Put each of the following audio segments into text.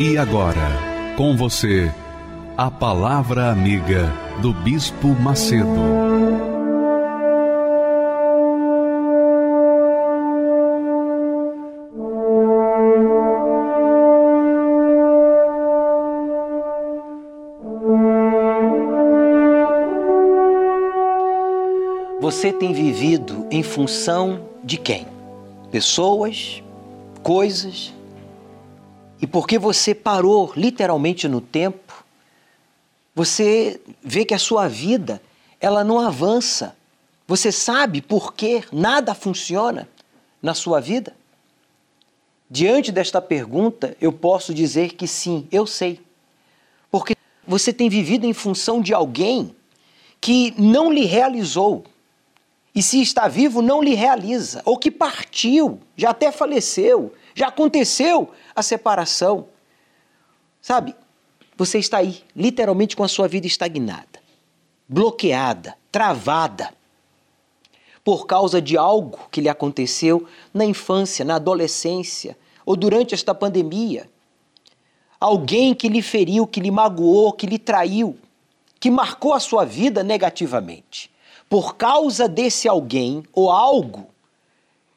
E agora, com você, a Palavra Amiga do Bispo Macedo. Você tem vivido em função de quem? Pessoas, coisas? E porque você parou literalmente no tempo, você vê que a sua vida ela não avança. Você sabe por que nada funciona na sua vida? Diante desta pergunta, eu posso dizer que sim, eu sei. Porque você tem vivido em função de alguém que não lhe realizou. E se está vivo, não lhe realiza. Ou que partiu, já até faleceu, já aconteceu a separação. Sabe? Você está aí, literalmente com a sua vida estagnada, bloqueada, travada, por causa de algo que lhe aconteceu na infância, na adolescência ou durante esta pandemia. Alguém que lhe feriu, que lhe magoou, que lhe traiu, que marcou a sua vida negativamente. Por causa desse alguém ou algo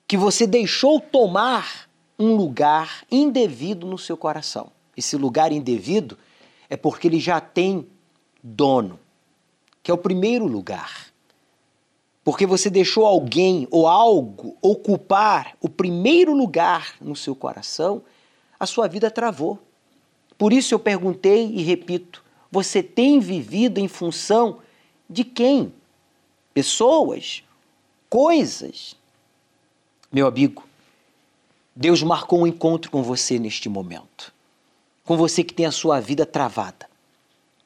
que você deixou tomar um lugar indevido no seu coração. Esse lugar indevido é porque ele já tem dono, que é o primeiro lugar. Porque você deixou alguém ou algo ocupar o primeiro lugar no seu coração, a sua vida travou. Por isso eu perguntei e repito: você tem vivido em função de quem? Pessoas? Coisas? Meu amigo, Deus marcou um encontro com você neste momento com você que tem a sua vida travada.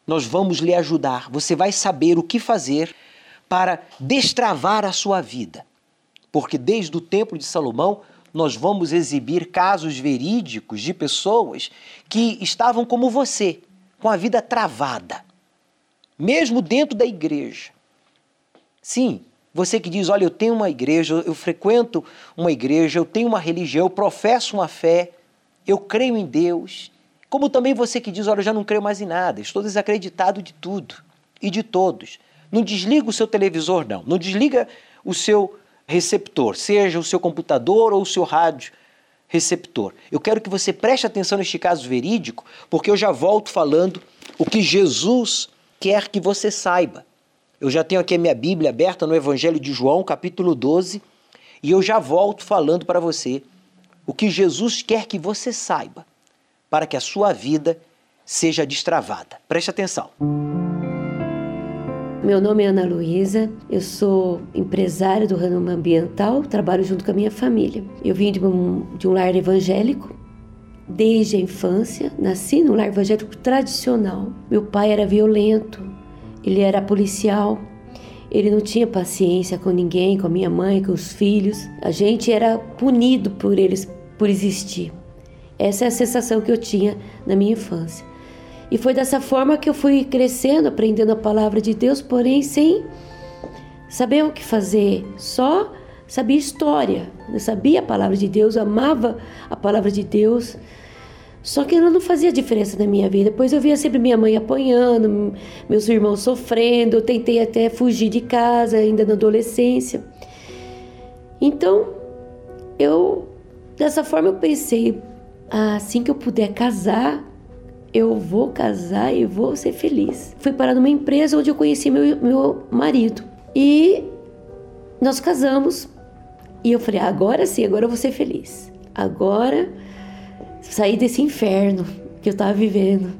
Nós vamos lhe ajudar. Você vai saber o que fazer para destravar a sua vida. Porque desde o Templo de Salomão, nós vamos exibir casos verídicos de pessoas que estavam como você, com a vida travada, mesmo dentro da igreja. Sim, você que diz: Olha, eu tenho uma igreja, eu frequento uma igreja, eu tenho uma religião, eu professo uma fé, eu creio em Deus, como também você que diz, olha, eu já não creio mais em nada, estou desacreditado de tudo e de todos. Não desliga o seu televisor, não. Não desliga o seu receptor, seja o seu computador ou o seu rádio receptor. Eu quero que você preste atenção neste caso verídico, porque eu já volto falando o que Jesus quer que você saiba. Eu já tenho aqui a minha Bíblia aberta no Evangelho de João, capítulo 12, e eu já volto falando para você o que Jesus quer que você saiba para que a sua vida seja destravada. Preste atenção. Meu nome é Ana Luísa, eu sou empresária do ramo ambiental, trabalho junto com a minha família. Eu vim de um, de um lar evangélico desde a infância, nasci num lar evangélico tradicional. Meu pai era violento, ele era policial, ele não tinha paciência com ninguém, com a minha mãe, com os filhos. A gente era punido por eles por existir. Essa é a sensação que eu tinha na minha infância. E foi dessa forma que eu fui crescendo, aprendendo a palavra de Deus, porém sem saber o que fazer, só sabia história, eu sabia a palavra de Deus, amava a palavra de Deus. Só que ela não fazia diferença na minha vida, pois eu via sempre minha mãe apanhando, meus irmãos sofrendo, eu tentei até fugir de casa ainda na adolescência. Então, eu dessa forma eu pensei, assim que eu puder casar, eu vou casar e vou ser feliz. Fui parar numa empresa onde eu conheci meu, meu marido. E nós casamos. E eu falei: agora sim, agora eu vou ser feliz. Agora saí desse inferno que eu estava vivendo.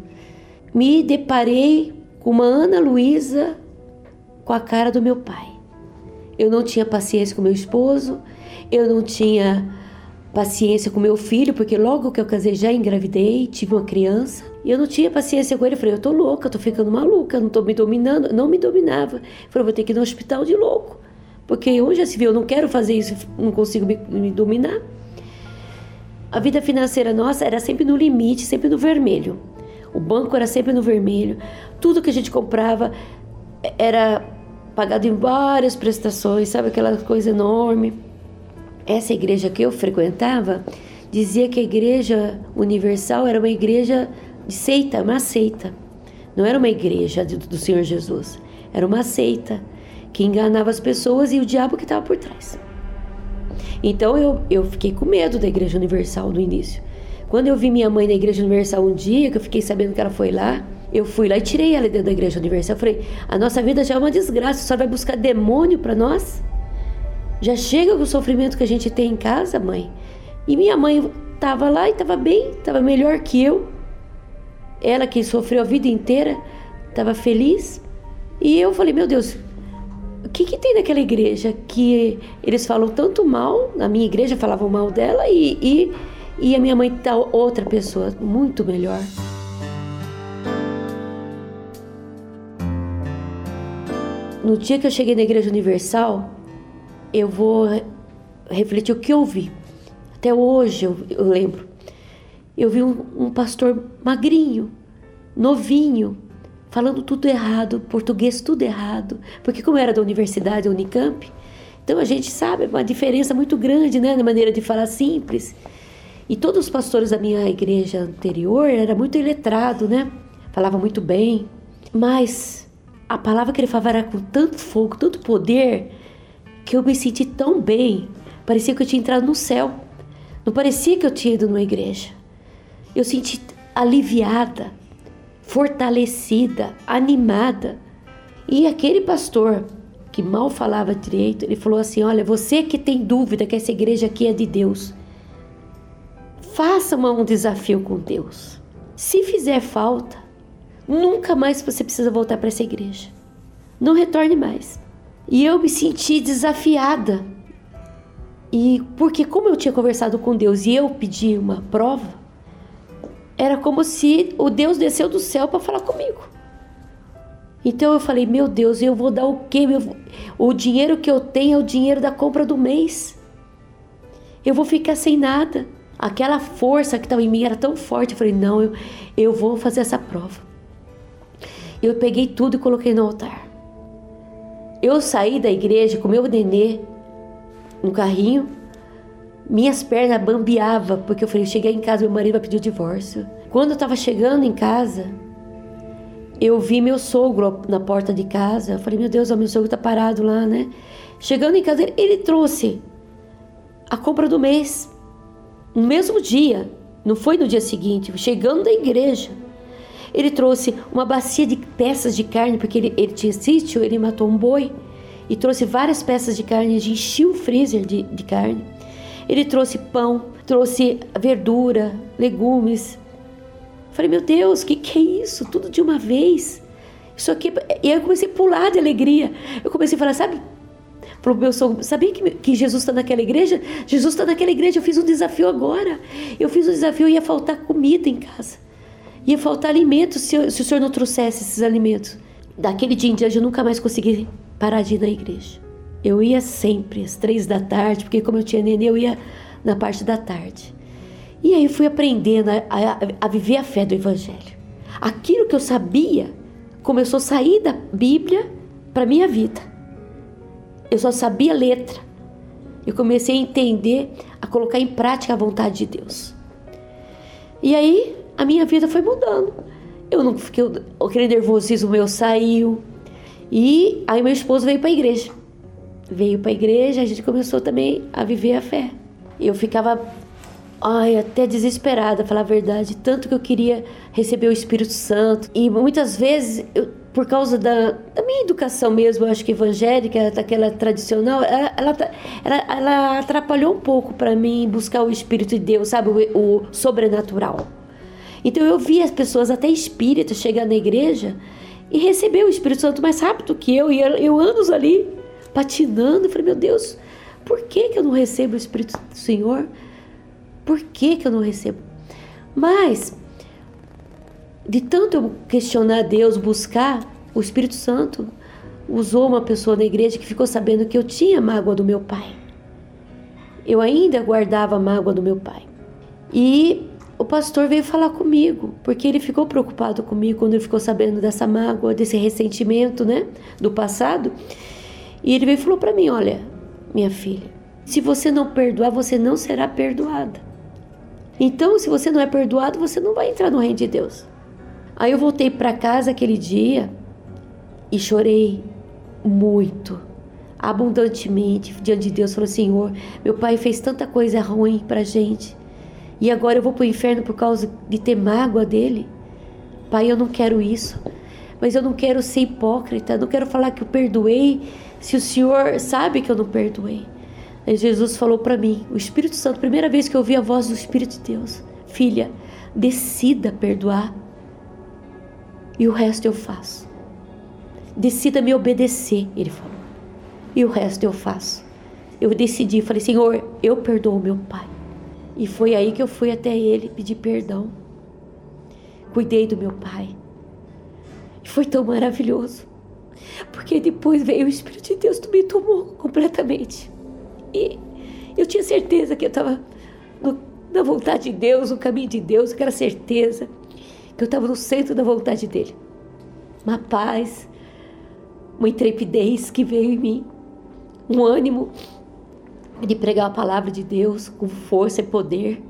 Me deparei com uma Ana Luísa com a cara do meu pai. Eu não tinha paciência com meu esposo, eu não tinha paciência com meu filho, porque logo que eu casei já engravidei, tive uma criança. E eu não tinha paciência com ele. Eu falei, eu tô louca, eu tô ficando maluca, não tô me dominando. Não me dominava. Eu falei, vou ter que ir no hospital de louco. Porque onde já se viu, eu não quero fazer isso, não consigo me, me dominar. A vida financeira nossa era sempre no limite, sempre no vermelho. O banco era sempre no vermelho. Tudo que a gente comprava era pagado em várias prestações, sabe aquela coisa enorme. Essa igreja que eu frequentava dizia que a igreja universal era uma igreja de seita, uma seita. Não era uma igreja do Senhor Jesus, era uma seita que enganava as pessoas e o diabo que estava por trás. Então eu, eu fiquei com medo da Igreja Universal no início. Quando eu vi minha mãe na Igreja Universal um dia, que eu fiquei sabendo que ela foi lá, eu fui lá e tirei ela dentro da Igreja Universal. Eu falei: a nossa vida já é uma desgraça, só vai buscar demônio para nós? Já chega com o sofrimento que a gente tem em casa, mãe. E minha mãe estava lá e estava bem, estava melhor que eu. Ela que sofreu a vida inteira, estava feliz. E eu falei: meu Deus, o que, que tem naquela igreja que eles falam tanto mal? Na minha igreja falavam mal dela e, e, e a minha mãe tá outra pessoa muito melhor. No dia que eu cheguei na Igreja Universal, eu vou refletir o que eu vi. Até hoje eu, eu lembro. Eu vi um, um pastor magrinho, novinho, falando tudo errado, português tudo errado, porque como era da universidade, Unicamp, então a gente sabe uma diferença muito grande, né, na maneira de falar simples. E todos os pastores da minha igreja anterior era muito iletrado, né? Falava muito bem, mas a palavra que ele falava era com tanto fogo, tanto poder, que eu me senti tão bem. Parecia que eu tinha entrado no céu. Não parecia que eu tinha ido numa igreja. Eu senti aliviada fortalecida, animada. E aquele pastor que mal falava direito, ele falou assim: Olha, você que tem dúvida que essa igreja aqui é de Deus, faça um desafio com Deus. Se fizer falta, nunca mais você precisa voltar para essa igreja. Não retorne mais. E eu me senti desafiada. E porque, como eu tinha conversado com Deus e eu pedi uma prova, era como se o Deus desceu do céu para falar comigo. Então eu falei, meu Deus, eu vou dar o quê? Meu... O dinheiro que eu tenho é o dinheiro da compra do mês. Eu vou ficar sem nada. Aquela força que estava em mim era tão forte. Eu falei, não, eu, eu vou fazer essa prova. Eu peguei tudo e coloquei no altar. Eu saí da igreja com meu nenê no carrinho minhas pernas bambeavam, porque eu falei, cheguei em casa, meu marido vai pedir o divórcio. Quando eu estava chegando em casa, eu vi meu sogro na porta de casa. Eu falei, meu Deus, o meu sogro está parado lá, né? Chegando em casa, ele trouxe a compra do mês. No mesmo dia, não foi no dia seguinte, chegando da igreja. Ele trouxe uma bacia de peças de carne, porque ele, ele tinha sítio, ele matou um boi. E trouxe várias peças de carne, encheu o freezer de, de carne. Ele trouxe pão, trouxe verdura, legumes. Falei, meu Deus, o que, que é isso? Tudo de uma vez. Isso aqui. E aí eu comecei a pular de alegria. Eu comecei a falar, sabe? Falou meu sogro, sabia que, que Jesus está naquela igreja? Jesus está naquela igreja, eu fiz um desafio agora. Eu fiz um desafio, ia faltar comida em casa. Ia faltar alimentos se, eu, se o senhor não trouxesse esses alimentos. Daquele dia em diante eu nunca mais consegui parar de ir na igreja. Eu ia sempre às três da tarde, porque como eu tinha nenê, eu ia na parte da tarde. E aí fui aprendendo a, a, a viver a fé do Evangelho. Aquilo que eu sabia começou a sair da Bíblia para minha vida. Eu só sabia letra. Eu comecei a entender, a colocar em prática a vontade de Deus. E aí a minha vida foi mudando. Eu não fiquei, aquele nervosismo meu saiu. E aí meu esposo veio para a igreja veio para a igreja, a gente começou também a viver a fé. Eu ficava ai, até desesperada, falar a verdade, tanto que eu queria receber o Espírito Santo. E muitas vezes, eu, por causa da, da, minha educação mesmo, acho que evangélica, daquela tradicional, ela, ela, ela, ela atrapalhou um pouco para mim buscar o Espírito de Deus, sabe, o, o sobrenatural. Então eu vi as pessoas, até espíritas, chegar na igreja e receber o Espírito Santo mais rápido que eu, e eu, eu anos ali patinando. Eu falei, meu Deus, por que, que eu não recebo o Espírito do Senhor? Por que, que eu não recebo? Mas, de tanto eu questionar Deus, buscar, o Espírito Santo usou uma pessoa na igreja que ficou sabendo que eu tinha mágoa do meu pai. Eu ainda guardava a mágoa do meu pai. E o pastor veio falar comigo, porque ele ficou preocupado comigo quando ele ficou sabendo dessa mágoa, desse ressentimento, né, do passado. E ele veio e falou para mim: Olha, minha filha, se você não perdoar, você não será perdoada. Então, se você não é perdoado, você não vai entrar no reino de Deus. Aí eu voltei para casa aquele dia e chorei muito, abundantemente diante de Deus. Falou: Senhor, meu pai fez tanta coisa ruim para gente e agora eu vou para o inferno por causa de ter mágoa dele. Pai, eu não quero isso. Mas eu não quero ser hipócrita, não quero falar que eu perdoei se o Senhor sabe que eu não perdoei. Aí Jesus falou para mim, o Espírito Santo, primeira vez que eu ouvi a voz do Espírito de Deus: Filha, decida perdoar e o resto eu faço. Decida me obedecer, ele falou. E o resto eu faço. Eu decidi, falei: Senhor, eu perdoo meu pai. E foi aí que eu fui até ele pedir perdão. Cuidei do meu pai. E foi tão maravilhoso. Porque depois veio o Espírito de Deus, tu me tomou completamente. E eu tinha certeza que eu estava na vontade de Deus, no caminho de Deus, aquela certeza que eu estava no centro da vontade dele. Uma paz, uma intrepidez que veio em mim, um ânimo de pregar a palavra de Deus com força e poder.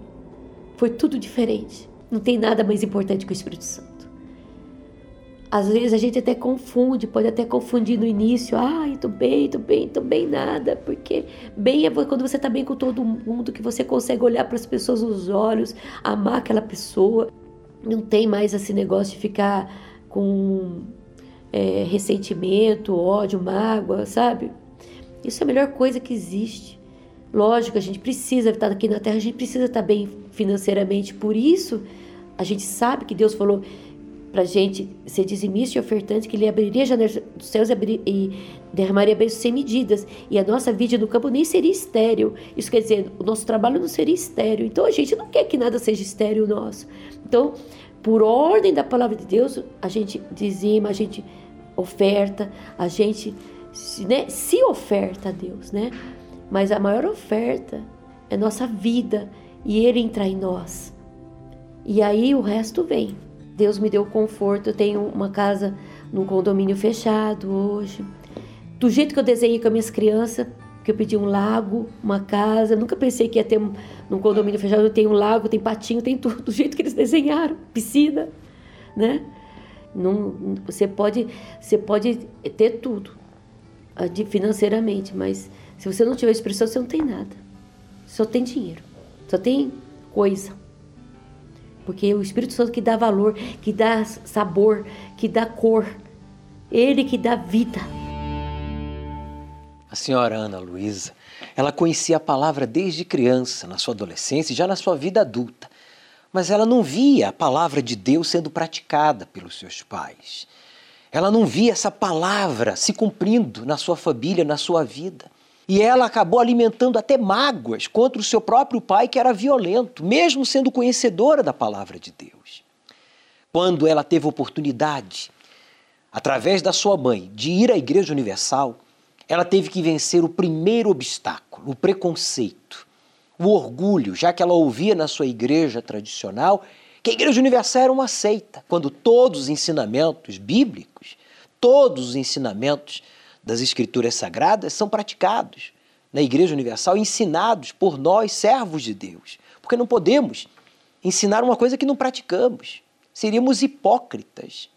Foi tudo diferente. Não tem nada mais importante que o Espírito Santo. Às vezes a gente até confunde, pode até confundir no início, ai, tô bem, tô bem, tô bem nada, porque bem é quando você tá bem com todo mundo, que você consegue olhar para as pessoas nos olhos, amar aquela pessoa. Não tem mais esse negócio de ficar com é, ressentimento, ódio, mágoa, sabe? Isso é a melhor coisa que existe. Lógico, a gente precisa estar aqui na terra, a gente precisa estar bem financeiramente. Por isso, a gente sabe que Deus falou para gente ser dizimista e ofertante, que Ele abriria janelas dos céus e, abrir, e derramaria bênçãos sem medidas. E a nossa vida no campo nem seria estéreo. Isso quer dizer, o nosso trabalho não seria estéreo. Então, a gente não quer que nada seja estéreo nosso. Então, por ordem da palavra de Deus, a gente dizima, a gente oferta, a gente né, se oferta a Deus, né? Mas a maior oferta é nossa vida e Ele entrar em nós. E aí o resto vem. Deus me deu conforto. Eu tenho uma casa num condomínio fechado hoje. Do jeito que eu desenhei com as minhas crianças, que eu pedi um lago, uma casa. Nunca pensei que ia ter um, num condomínio fechado. Eu tenho um lago, tem patinho, tem tudo. Do jeito que eles desenharam, piscina, né? Não, você pode, você pode ter tudo financeiramente, mas se você não tiver expressão, você não tem nada. Só tem dinheiro. Só tem coisa. Porque é o Espírito Santo que dá valor, que dá sabor, que dá cor. Ele que dá vida. A senhora Ana Luísa, ela conhecia a palavra desde criança, na sua adolescência e já na sua vida adulta. Mas ela não via a palavra de Deus sendo praticada pelos seus pais. Ela não via essa palavra se cumprindo na sua família, na sua vida. E ela acabou alimentando até mágoas contra o seu próprio pai, que era violento, mesmo sendo conhecedora da palavra de Deus. Quando ela teve oportunidade, através da sua mãe, de ir à Igreja Universal, ela teve que vencer o primeiro obstáculo, o preconceito, o orgulho, já que ela ouvia na sua igreja tradicional que a Igreja Universal era uma seita, quando todos os ensinamentos bíblicos, todos os ensinamentos das Escrituras Sagradas são praticados na Igreja Universal, ensinados por nós, servos de Deus. Porque não podemos ensinar uma coisa que não praticamos. Seríamos hipócritas.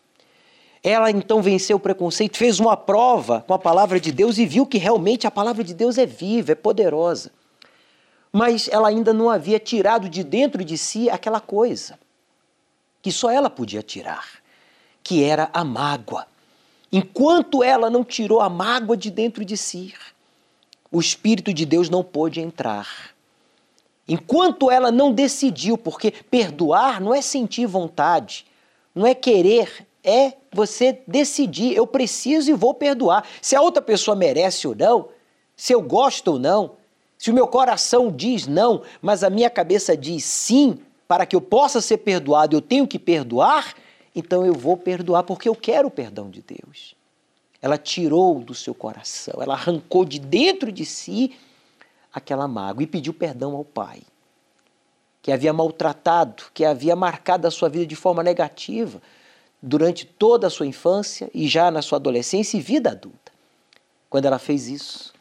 Ela então venceu o preconceito, fez uma prova com a palavra de Deus e viu que realmente a palavra de Deus é viva, é poderosa. Mas ela ainda não havia tirado de dentro de si aquela coisa que só ela podia tirar, que era a mágoa Enquanto ela não tirou a mágoa de dentro de si, o Espírito de Deus não pôde entrar. Enquanto ela não decidiu, porque perdoar não é sentir vontade, não é querer, é você decidir, eu preciso e vou perdoar. Se a outra pessoa merece ou não, se eu gosto ou não, Se o meu coração diz não, mas a minha cabeça diz sim, para que eu possa ser perdoado, eu tenho que perdoar, então eu vou perdoar porque eu quero o perdão de Deus. Ela tirou do seu coração, ela arrancou de dentro de si aquela mágoa e pediu perdão ao pai, que havia maltratado, que havia marcado a sua vida de forma negativa durante toda a sua infância e já na sua adolescência e vida adulta. Quando ela fez isso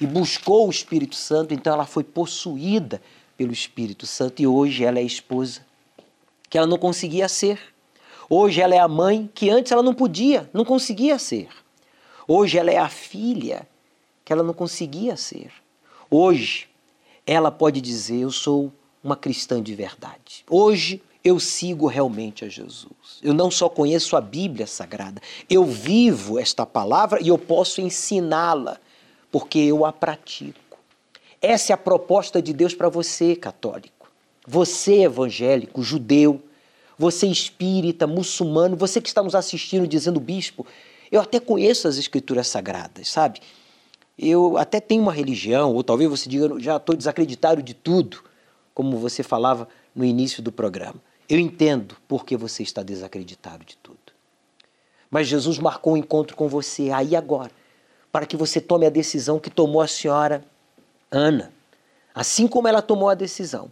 e buscou o Espírito Santo, então ela foi possuída pelo Espírito Santo e hoje ela é esposa que ela não conseguia ser. Hoje ela é a mãe que antes ela não podia, não conseguia ser. Hoje ela é a filha que ela não conseguia ser. Hoje ela pode dizer: Eu sou uma cristã de verdade. Hoje eu sigo realmente a Jesus. Eu não só conheço a Bíblia Sagrada, eu vivo esta palavra e eu posso ensiná-la, porque eu a pratico. Essa é a proposta de Deus para você, católico. Você, evangélico, judeu, você espírita, muçulmano, você que está nos assistindo dizendo, bispo, eu até conheço as escrituras sagradas, sabe? Eu até tenho uma religião, ou talvez você diga, já estou desacreditado de tudo, como você falava no início do programa. Eu entendo por que você está desacreditado de tudo. Mas Jesus marcou um encontro com você aí agora, para que você tome a decisão que tomou a senhora Ana. Assim como ela tomou a decisão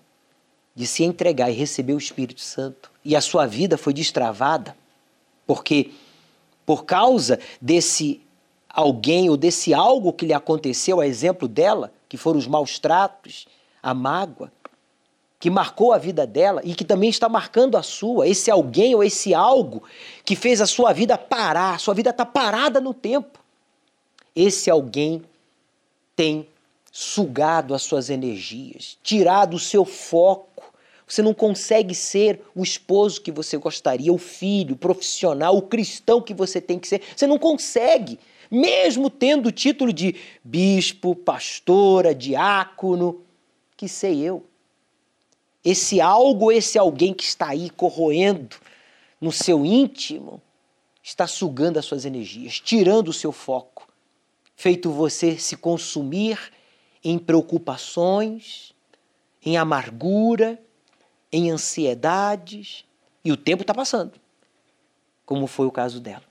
de se entregar e receber o Espírito Santo, e a sua vida foi destravada, porque por causa desse alguém ou desse algo que lhe aconteceu, a exemplo dela, que foram os maus tratos, a mágoa, que marcou a vida dela e que também está marcando a sua, esse alguém ou esse algo que fez a sua vida parar, sua vida está parada no tempo. Esse alguém tem sugado as suas energias, tirado o seu foco. Você não consegue ser o esposo que você gostaria, o filho, o profissional, o cristão que você tem que ser. Você não consegue, mesmo tendo o título de bispo, pastora, diácono, que sei eu. Esse algo, esse alguém que está aí corroendo no seu íntimo, está sugando as suas energias, tirando o seu foco, feito você se consumir em preocupações, em amargura, em ansiedades, e o tempo está passando, como foi o caso dela.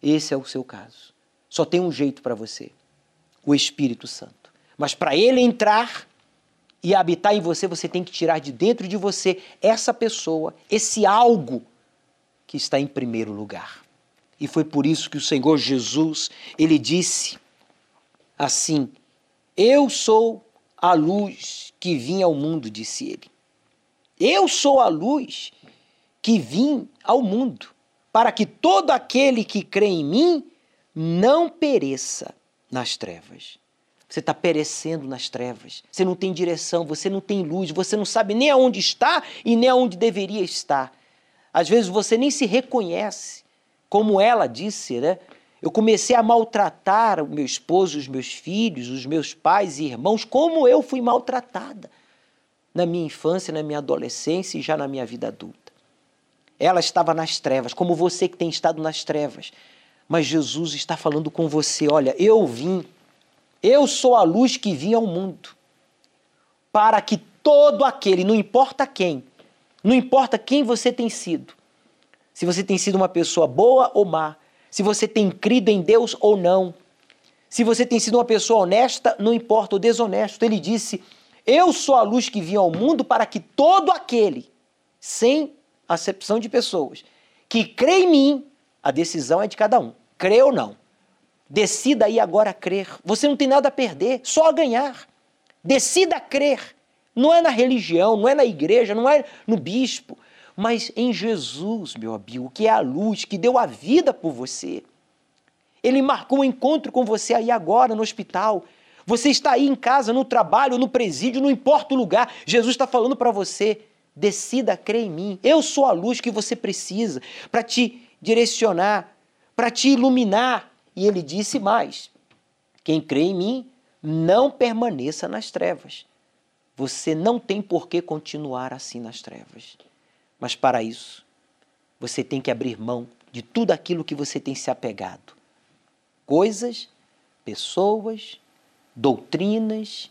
Esse é o seu caso. Só tem um jeito para você: o Espírito Santo. Mas para ele entrar, e habitar em você, você tem que tirar de dentro de você essa pessoa, esse algo que está em primeiro lugar. E foi por isso que o Senhor Jesus, ele disse assim: Eu sou a luz que vim ao mundo, disse ele. Eu sou a luz que vim ao mundo, para que todo aquele que crê em mim não pereça nas trevas. Você está perecendo nas trevas. Você não tem direção, você não tem luz, você não sabe nem aonde está e nem aonde deveria estar. Às vezes você nem se reconhece. Como ela disse, né? Eu comecei a maltratar o meu esposo, os meus filhos, os meus pais e irmãos, como eu fui maltratada na minha infância, na minha adolescência e já na minha vida adulta. Ela estava nas trevas, como você que tem estado nas trevas. Mas Jesus está falando com você: olha, eu vim eu sou a luz que vinha ao mundo, para que todo aquele, não importa quem, não importa quem você tem sido, se você tem sido uma pessoa boa ou má, se você tem crido em Deus ou não, se você tem sido uma pessoa honesta, não importa, ou desonesto. Ele disse: Eu sou a luz que vinha ao mundo para que todo aquele, sem acepção de pessoas, que crê em mim, a decisão é de cada um, crê ou não. Decida aí agora crer. Você não tem nada a perder, só a ganhar. Decida crer. Não é na religião, não é na igreja, não é no bispo, mas em Jesus, meu amigo, que é a luz, que deu a vida por você. Ele marcou um encontro com você aí agora no hospital. Você está aí em casa, no trabalho, no presídio, não importa o lugar. Jesus está falando para você: decida crer em mim. Eu sou a luz que você precisa para te direcionar, para te iluminar, e ele disse mais: quem crê em mim não permaneça nas trevas. Você não tem por que continuar assim nas trevas. Mas para isso, você tem que abrir mão de tudo aquilo que você tem se apegado. Coisas, pessoas, doutrinas,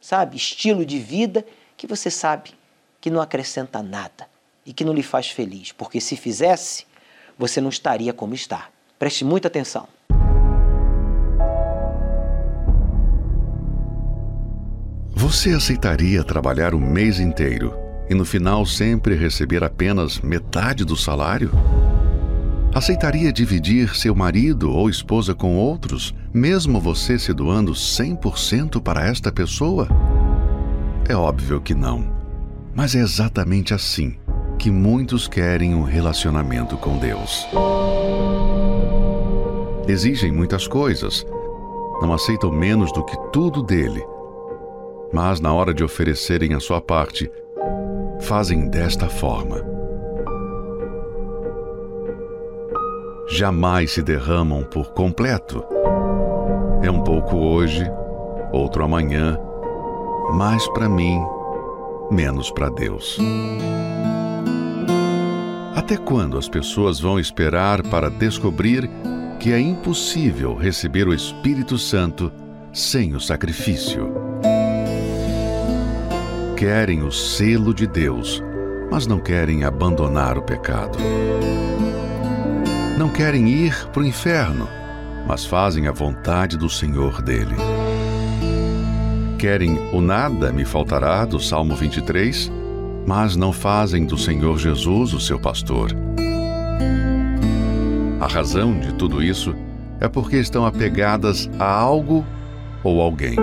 sabe, estilo de vida que você sabe que não acrescenta nada e que não lhe faz feliz, porque se fizesse, você não estaria como está. Preste muita atenção. Você aceitaria trabalhar o mês inteiro e no final sempre receber apenas metade do salário? Aceitaria dividir seu marido ou esposa com outros, mesmo você se doando 100% para esta pessoa? É óbvio que não. Mas é exatamente assim que muitos querem um relacionamento com Deus. Exigem muitas coisas, não aceitam menos do que tudo dele, mas na hora de oferecerem a sua parte, fazem desta forma. Jamais se derramam por completo. É um pouco hoje, outro amanhã, mais para mim, menos para Deus. Até quando as pessoas vão esperar para descobrir que é impossível receber o Espírito Santo sem o sacrifício? Querem o selo de Deus, mas não querem abandonar o pecado. Não querem ir para o inferno, mas fazem a vontade do Senhor dele. Querem o nada me faltará do Salmo 23, mas não fazem do Senhor Jesus o seu pastor. A razão de tudo isso é porque estão apegadas a algo ou alguém.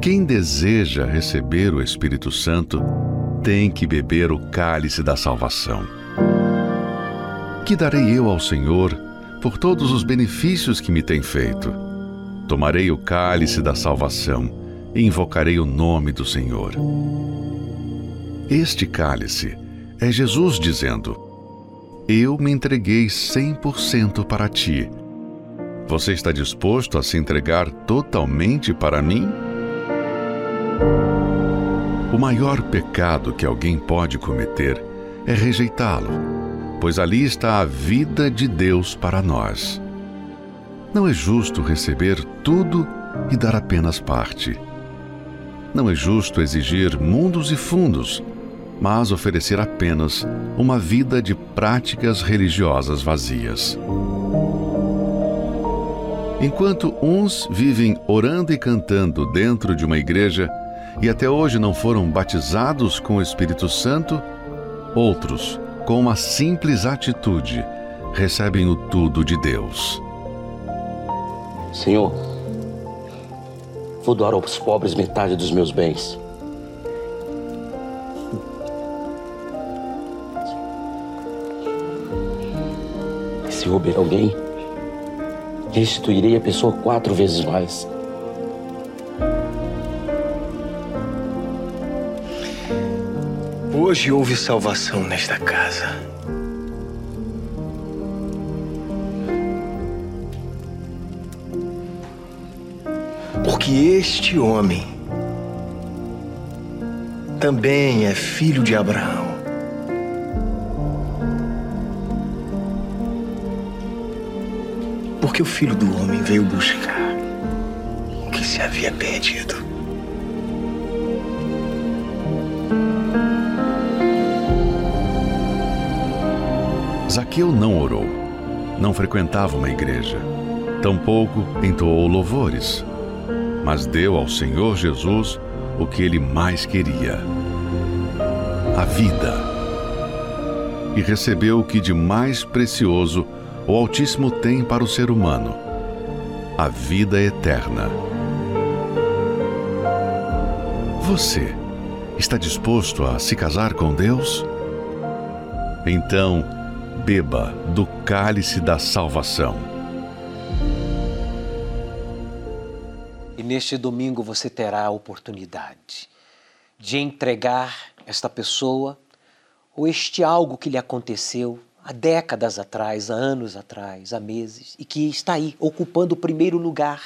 Quem deseja receber o Espírito Santo tem que beber o cálice da salvação. Que darei eu ao Senhor por todos os benefícios que me tem feito? Tomarei o cálice da salvação e invocarei o nome do Senhor. Este cálice é Jesus dizendo: Eu me entreguei 100% para ti. Você está disposto a se entregar totalmente para mim? O maior pecado que alguém pode cometer é rejeitá-lo, pois ali está a vida de Deus para nós. Não é justo receber tudo e dar apenas parte. Não é justo exigir mundos e fundos, mas oferecer apenas uma vida de práticas religiosas vazias. Enquanto uns vivem orando e cantando dentro de uma igreja, e até hoje não foram batizados com o Espírito Santo, outros, com uma simples atitude, recebem o tudo de Deus. Senhor, vou doar aos pobres metade dos meus bens. Se roubar alguém, restituirei a pessoa quatro vezes mais. Hoje houve salvação nesta casa. Porque este homem também é filho de Abraão. Porque o filho do homem veio buscar o que se havia perdido. Zaqueu não orou, não frequentava uma igreja, tampouco entoou louvores, mas deu ao Senhor Jesus o que ele mais queria: a vida. E recebeu o que de mais precioso o Altíssimo tem para o ser humano: a vida eterna. Você está disposto a se casar com Deus? Então, beba do cálice da salvação. E neste domingo você terá a oportunidade de entregar esta pessoa ou este algo que lhe aconteceu há décadas atrás, há anos atrás, há meses, e que está aí, ocupando o primeiro lugar.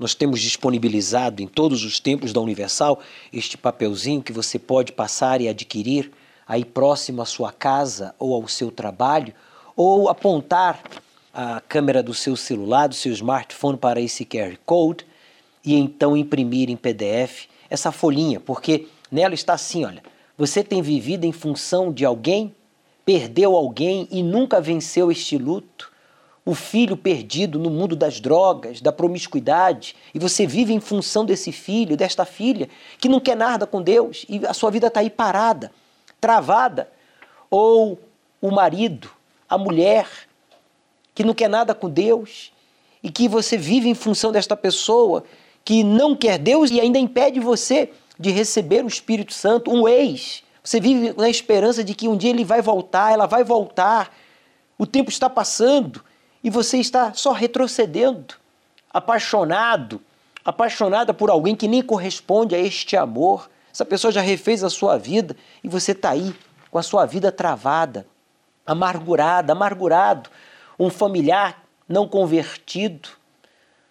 Nós temos disponibilizado em todos os templos da Universal este papelzinho que você pode passar e adquirir aí próximo à sua casa ou ao seu trabalho, ou apontar a câmera do seu celular, do seu smartphone para esse QR Code e então imprimir em PDF essa folhinha, porque nela está assim, olha, você tem vivido em função de alguém, perdeu alguém e nunca venceu este luto, o filho perdido no mundo das drogas, da promiscuidade, e você vive em função desse filho, desta filha, que não quer nada com Deus e a sua vida está aí parada, travada, ou o marido, a mulher, que não quer nada com Deus e que você vive em função desta pessoa que não quer Deus e ainda impede você de receber o Espírito Santo, um ex. Você vive na esperança de que um dia ele vai voltar, ela vai voltar. O tempo está passando e você está só retrocedendo, apaixonado, apaixonada por alguém que nem corresponde a este amor. Essa pessoa já refez a sua vida e você está aí com a sua vida travada, amargurada, amargurado. Um familiar não convertido,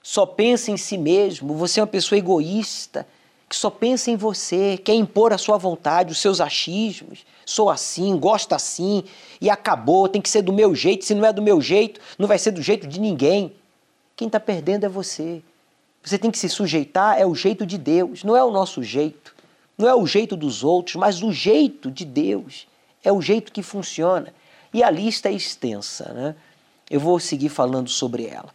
só pensa em si mesmo, você é uma pessoa egoísta, que só pensa em você, quer impor a sua vontade, os seus achismos. Sou assim, gosto assim e acabou, tem que ser do meu jeito. Se não é do meu jeito, não vai ser do jeito de ninguém. Quem está perdendo é você. Você tem que se sujeitar, é o jeito de Deus, não é o nosso jeito, não é o jeito dos outros, mas o jeito de Deus. É o jeito que funciona. E a lista é extensa, né? Eu vou seguir falando sobre ela.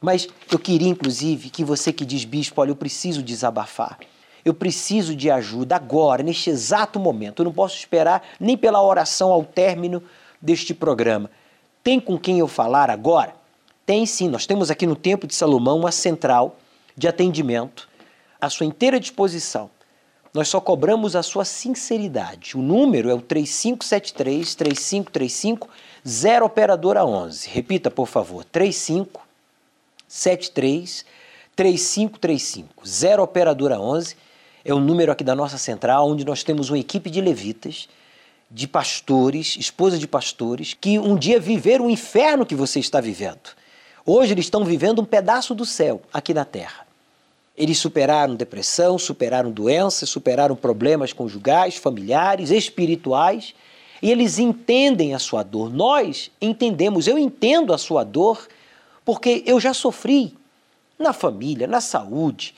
Mas eu queria, inclusive, que você que diz, bispo, olha, eu preciso desabafar. Eu preciso de ajuda agora, neste exato momento. Eu não posso esperar nem pela oração ao término deste programa. Tem com quem eu falar agora? Tem sim. Nós temos aqui no Templo de Salomão uma central de atendimento à sua inteira disposição. Nós só cobramos a sua sinceridade. O número é o 3573 3535 0 operadora 11. Repita, por favor. 35 73 3535 0 operadora 11 é o número aqui da nossa central, onde nós temos uma equipe de levitas, de pastores, esposa de pastores, que um dia viveram o inferno que você está vivendo. Hoje eles estão vivendo um pedaço do céu aqui na terra. Eles superaram depressão, superaram doenças, superaram problemas conjugais, familiares, espirituais, e eles entendem a sua dor. Nós entendemos, eu entendo a sua dor porque eu já sofri na família, na saúde.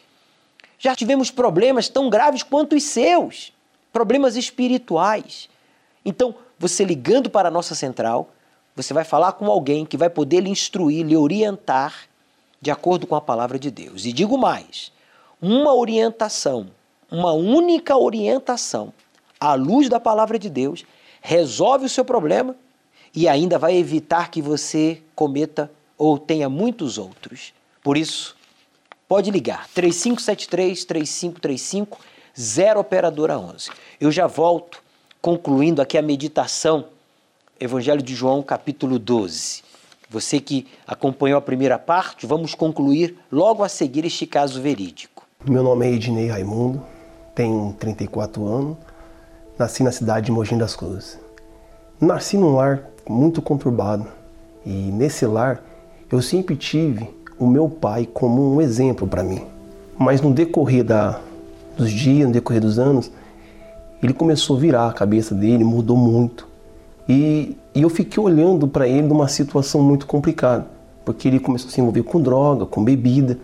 Já tivemos problemas tão graves quanto os seus, problemas espirituais. Então, você ligando para a nossa central, você vai falar com alguém que vai poder lhe instruir, lhe orientar de acordo com a palavra de Deus. E digo mais: uma orientação, uma única orientação à luz da palavra de Deus resolve o seu problema e ainda vai evitar que você cometa ou tenha muitos outros. Por isso, pode ligar 3573 3535 0 operadora 11. Eu já volto concluindo aqui a meditação Evangelho de João, capítulo 12. Você que acompanhou a primeira parte, vamos concluir logo a seguir este caso verídico. Meu nome é Ednei Raimundo, tenho 34 anos, nasci na cidade de Mogi das Cruzes. Nasci num lar muito conturbado e nesse lar eu sempre tive o meu pai como um exemplo para mim. Mas no decorrer da, dos dias, no decorrer dos anos, ele começou a virar a cabeça dele, mudou muito. E, e eu fiquei olhando para ele numa situação muito complicada, porque ele começou a se envolver com droga, com bebida.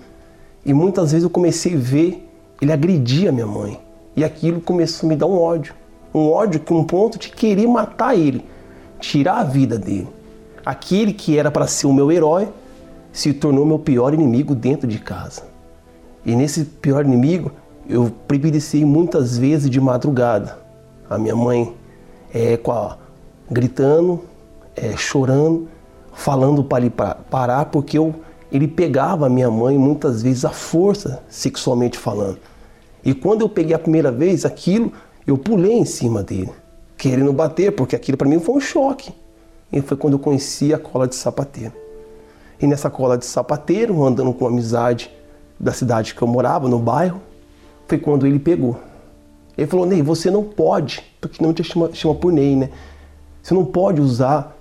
E muitas vezes eu comecei a ver ele agredir a minha mãe. E aquilo começou a me dar um ódio. Um ódio que um ponto de querer matar ele, tirar a vida dele. Aquele que era para ser o meu herói se tornou meu pior inimigo dentro de casa. E nesse pior inimigo, eu privilegiei muitas vezes de madrugada. A minha mãe é, a, gritando, é, chorando, falando para ele parar, porque eu, ele pegava a minha mãe muitas vezes à força, sexualmente falando. E quando eu peguei a primeira vez aquilo, eu pulei em cima dele, querendo bater, porque aquilo para mim foi um choque. E foi quando eu conheci a cola de sapateiro. E nessa cola de sapateiro, andando com amizade da cidade que eu morava, no bairro, foi quando ele pegou. Ele falou, Ney, você não pode, porque não te chama, chama por Ney, né? Você não pode usar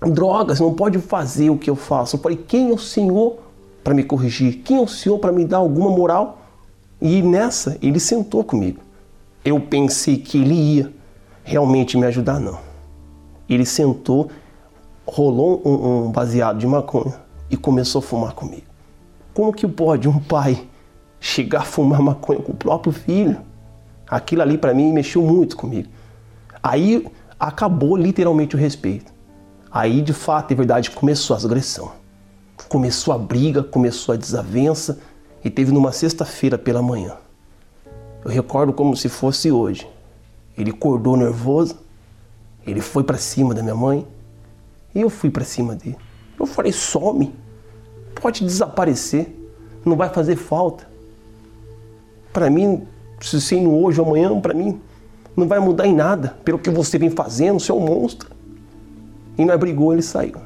drogas, não pode fazer o que eu faço. Eu falei, quem é o Senhor para me corrigir? Quem é o Senhor para me dar alguma moral? E nessa, ele sentou comigo. Eu pensei que ele ia realmente me ajudar, não. Ele sentou, rolou um, um baseado de maconha e começou a fumar comigo. Como que pode um pai chegar a fumar maconha com o próprio filho? Aquilo ali para mim mexeu muito comigo. Aí acabou literalmente o respeito. Aí de fato e verdade começou a agressão. Começou a briga, começou a desavença e teve numa sexta-feira pela manhã. Eu recordo como se fosse hoje. Ele acordou nervoso, ele foi para cima da minha mãe e eu fui para cima dele. Eu falei: some, pode desaparecer, não vai fazer falta. Para mim, se sendo hoje ou amanhã, para mim, não vai mudar em nada pelo que você vem fazendo, você é um monstro. E nós brigou, ele saiu.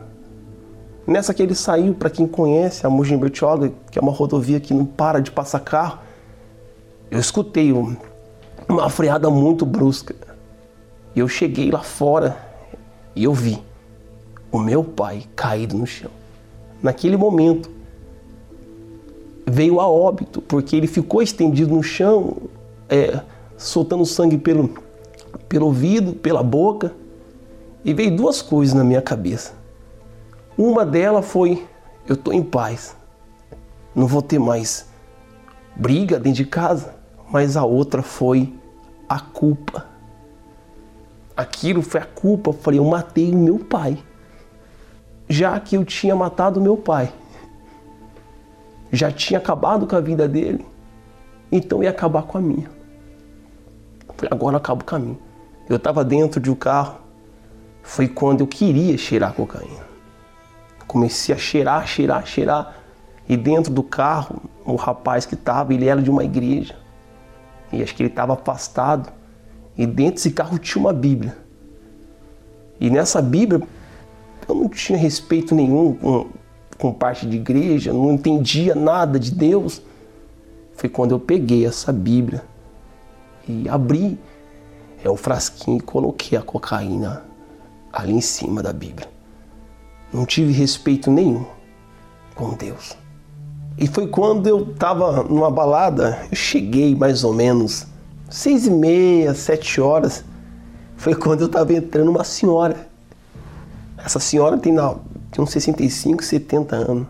Nessa que ele saiu, para quem conhece a Mogi Bertioga, que é uma rodovia que não para de passar carro, eu escutei uma freada muito brusca. E eu cheguei lá fora e eu vi o meu pai caído no chão. Naquele momento, veio a óbito, porque ele ficou estendido no chão, é, soltando sangue pelo, pelo ouvido, pela boca. E veio duas coisas na minha cabeça. Uma delas foi: eu estou em paz, não vou ter mais briga dentro de casa. Mas a outra foi a culpa. Aquilo foi a culpa. Eu falei: eu matei meu pai. Já que eu tinha matado meu pai, já tinha acabado com a vida dele, então ia acabar com a minha. Agora eu acabo com a minha. Eu estava dentro de um carro, foi quando eu queria cheirar cocaína. Comecei a cheirar, cheirar, cheirar. E dentro do carro, o rapaz que estava, ele era de uma igreja. E acho que ele estava afastado. E dentro desse carro tinha uma Bíblia. E nessa Bíblia, eu não tinha respeito nenhum com, com parte de igreja, não entendia nada de Deus. Foi quando eu peguei essa Bíblia e abri é, o frasquinho e coloquei a cocaína ali em cima da Bíblia. Não tive respeito nenhum com Deus. E foi quando eu estava numa balada, eu cheguei mais ou menos seis e meia, sete horas. Foi quando eu estava entrando uma senhora. Essa senhora tem, não, tem uns 65, 70 anos.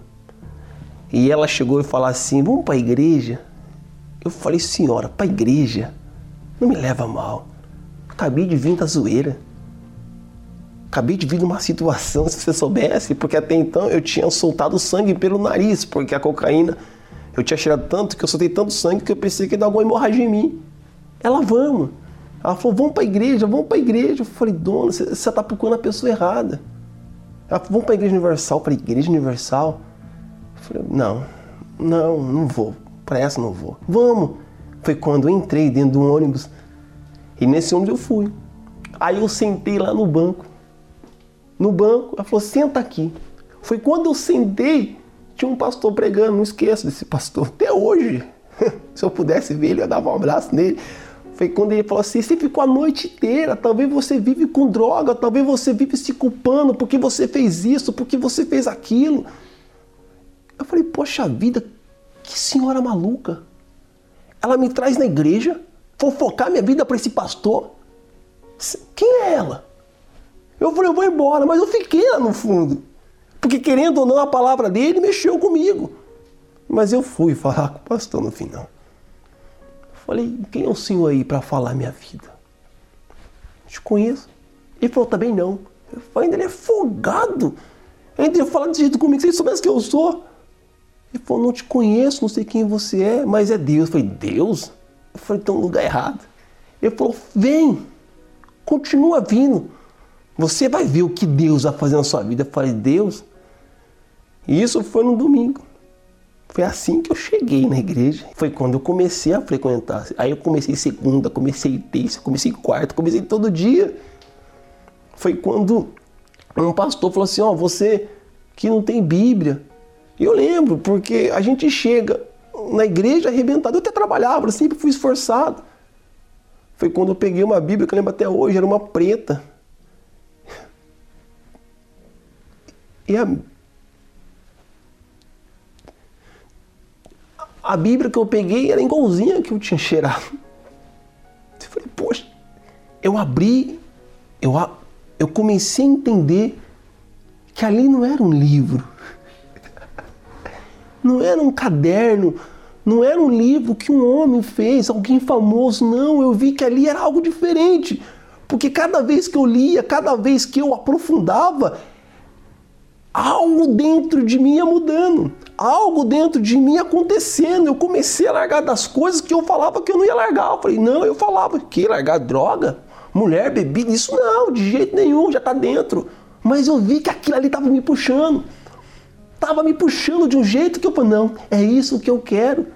E ela chegou e falou assim: Vamos para a igreja? Eu falei: Senhora, para a igreja? Não me leva mal. Acabei de vir da zoeira. Acabei de vir de uma situação, se você soubesse, porque até então eu tinha soltado sangue pelo nariz, porque a cocaína eu tinha cheirado tanto que eu soltei tanto sangue que eu pensei que ia dar alguma hemorragia em mim. Ela, vamos. Ela falou, vamos para a igreja, vamos para a igreja. Eu falei, dona, você está procurando a pessoa errada. Ela falou, vamos para a igreja universal, para a igreja universal. Eu falei, não, não, não vou. Para essa não vou. Vamos. Foi quando eu entrei dentro de um ônibus. E nesse ônibus eu fui. Aí eu sentei lá no banco no banco. Ela falou: senta aqui. Foi quando eu sentei, tinha um pastor pregando. Não esqueço desse pastor. Até hoje. Se eu pudesse ver ele, eu dava um abraço nele. Foi quando ele falou assim: você ficou a noite inteira, talvez você vive com droga, talvez você vive se culpando porque você fez isso, porque você fez aquilo. Eu falei: poxa vida, que senhora maluca. Ela me traz na igreja, fofocar minha vida para esse pastor. Quem é ela? Eu falei, eu vou embora, mas eu fiquei lá no fundo. Porque querendo ou não, a palavra dele mexeu comigo. Mas eu fui falar com o pastor no final. falei, quem é o senhor aí para falar minha vida? Te conheço. Ele falou, também não. Eu falei, ainda ele é folgado. Ainda ele fala desse jeito comigo, se ele soubesse quem eu sou. Ele falou, não te conheço, não sei quem você é, mas é Deus. Eu falei, Deus? Eu falei, então lugar errado. Ele falou, vem, continua vindo. Você vai ver o que Deus vai fazer na sua vida. Eu falei, Deus. E isso foi no domingo. Foi assim que eu cheguei na igreja. Foi quando eu comecei a frequentar. Aí eu comecei segunda, comecei terça, comecei quarta, comecei todo dia. Foi quando um pastor falou assim: Ó, oh, você que não tem Bíblia. E eu lembro, porque a gente chega na igreja arrebentado. Eu até trabalhava, sempre fui esforçado. Foi quando eu peguei uma Bíblia que eu lembro até hoje, era uma preta. E a, a Bíblia que eu peguei era igualzinha que eu tinha cheirado. Eu falei, poxa, eu abri, eu, eu comecei a entender que ali não era um livro, não era um caderno, não era um livro que um homem fez, alguém famoso, não. Eu vi que ali era algo diferente. Porque cada vez que eu lia, cada vez que eu aprofundava, algo dentro de mim ia mudando, algo dentro de mim acontecendo. Eu comecei a largar das coisas que eu falava que eu não ia largar. Eu falei, não, eu falava que largar droga, mulher, bebida, isso não, de jeito nenhum, já está dentro. Mas eu vi que aquilo ali estava me puxando, estava me puxando de um jeito que eu falei, não, é isso que eu quero.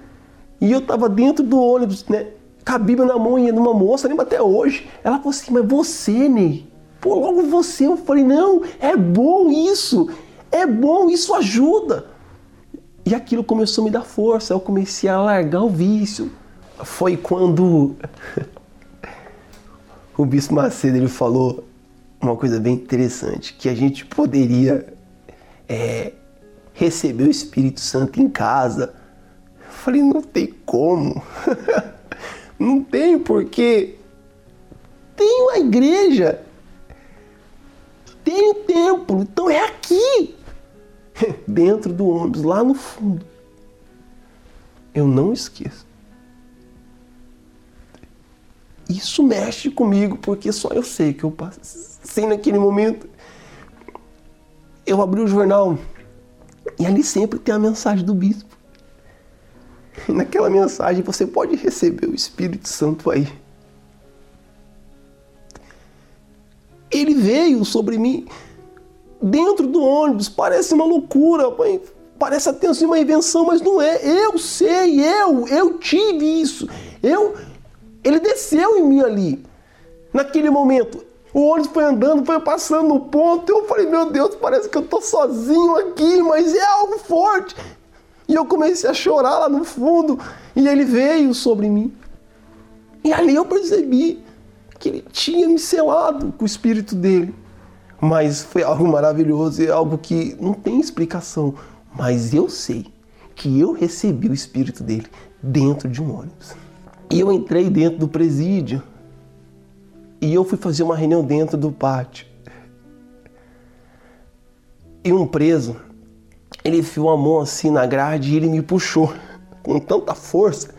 E eu estava dentro do ônibus, né? Com a Bíblia na mão e numa moça, lembra até hoje. Ela falou assim, mas você, Ney? Pô, logo você. Eu falei, não, é bom isso. É bom, isso ajuda. E aquilo começou a me dar força. Eu comecei a largar o vício. Foi quando o Bispo Macedo ele falou uma coisa bem interessante, que a gente poderia é, receber o Espírito Santo em casa. Eu falei, não tem como. não tem porque tem uma igreja, tem o templo, então é aqui, dentro do ônibus, lá no fundo. Eu não esqueço. Isso mexe comigo, porque só eu sei que eu passei naquele momento. Eu abri o jornal e ali sempre tem a mensagem do bispo. E naquela mensagem você pode receber o Espírito Santo aí. Ele veio sobre mim dentro do ônibus, parece uma loucura, parece até assim uma invenção, mas não é. Eu sei, eu, eu tive isso. Eu ele desceu em mim ali. Naquele momento, o ônibus foi andando, foi passando no ponto. Eu falei, meu Deus, parece que eu tô sozinho aqui, mas é algo forte. E eu comecei a chorar lá no fundo. E ele veio sobre mim. E ali eu percebi que ele tinha me selado com o espírito dele. Mas foi algo maravilhoso, é algo que não tem explicação. Mas eu sei que eu recebi o espírito dele dentro de um ônibus. E eu entrei dentro do presídio. E eu fui fazer uma reunião dentro do pátio. E um preso, ele enfiou a mão assim na grade e ele me puxou com tanta força.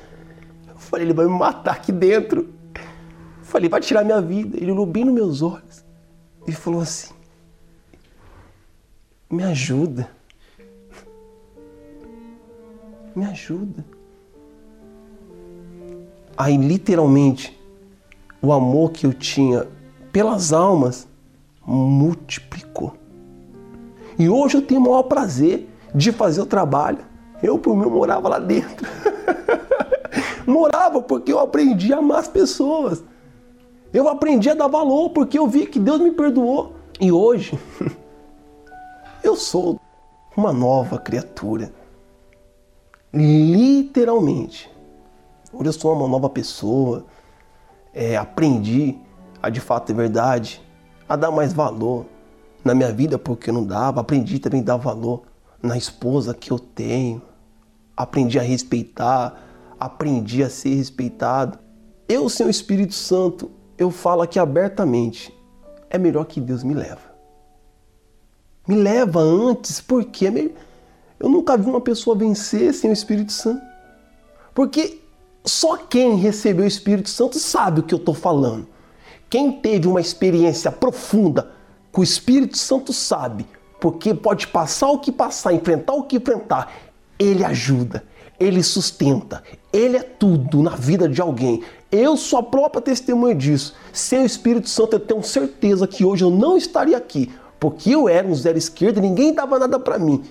Eu falei, ele vai me matar aqui dentro. Eu falei, vai tirar minha vida. Ele olhou bem nos meus olhos e falou assim: Me ajuda. Me ajuda. Aí, literalmente, o amor que eu tinha pelas almas multiplicou. E hoje eu tenho o maior prazer de fazer o trabalho. Eu, por mim, morava lá dentro. morava porque eu aprendi a amar as pessoas. Eu aprendi a dar valor porque eu vi que Deus me perdoou. E hoje, eu sou uma nova criatura. Literalmente. Hoje eu sou uma nova pessoa, é, aprendi a de fato ter verdade, a dar mais valor na minha vida porque eu não dava, aprendi também a dar valor na esposa que eu tenho, aprendi a respeitar, aprendi a ser respeitado. Eu, sem o Espírito Santo, eu falo aqui abertamente, é melhor que Deus me leva. Me leva antes, porque eu nunca vi uma pessoa vencer sem o Espírito Santo. Porque só quem recebeu o Espírito Santo sabe o que eu estou falando. Quem teve uma experiência profunda com o Espírito Santo sabe, porque pode passar o que passar, enfrentar o que enfrentar, ele ajuda, ele sustenta, ele é tudo na vida de alguém. Eu sou a própria testemunha disso. Sem o Espírito Santo, eu tenho certeza que hoje eu não estaria aqui, porque eu era um zero esquerdo e ninguém dava nada para mim.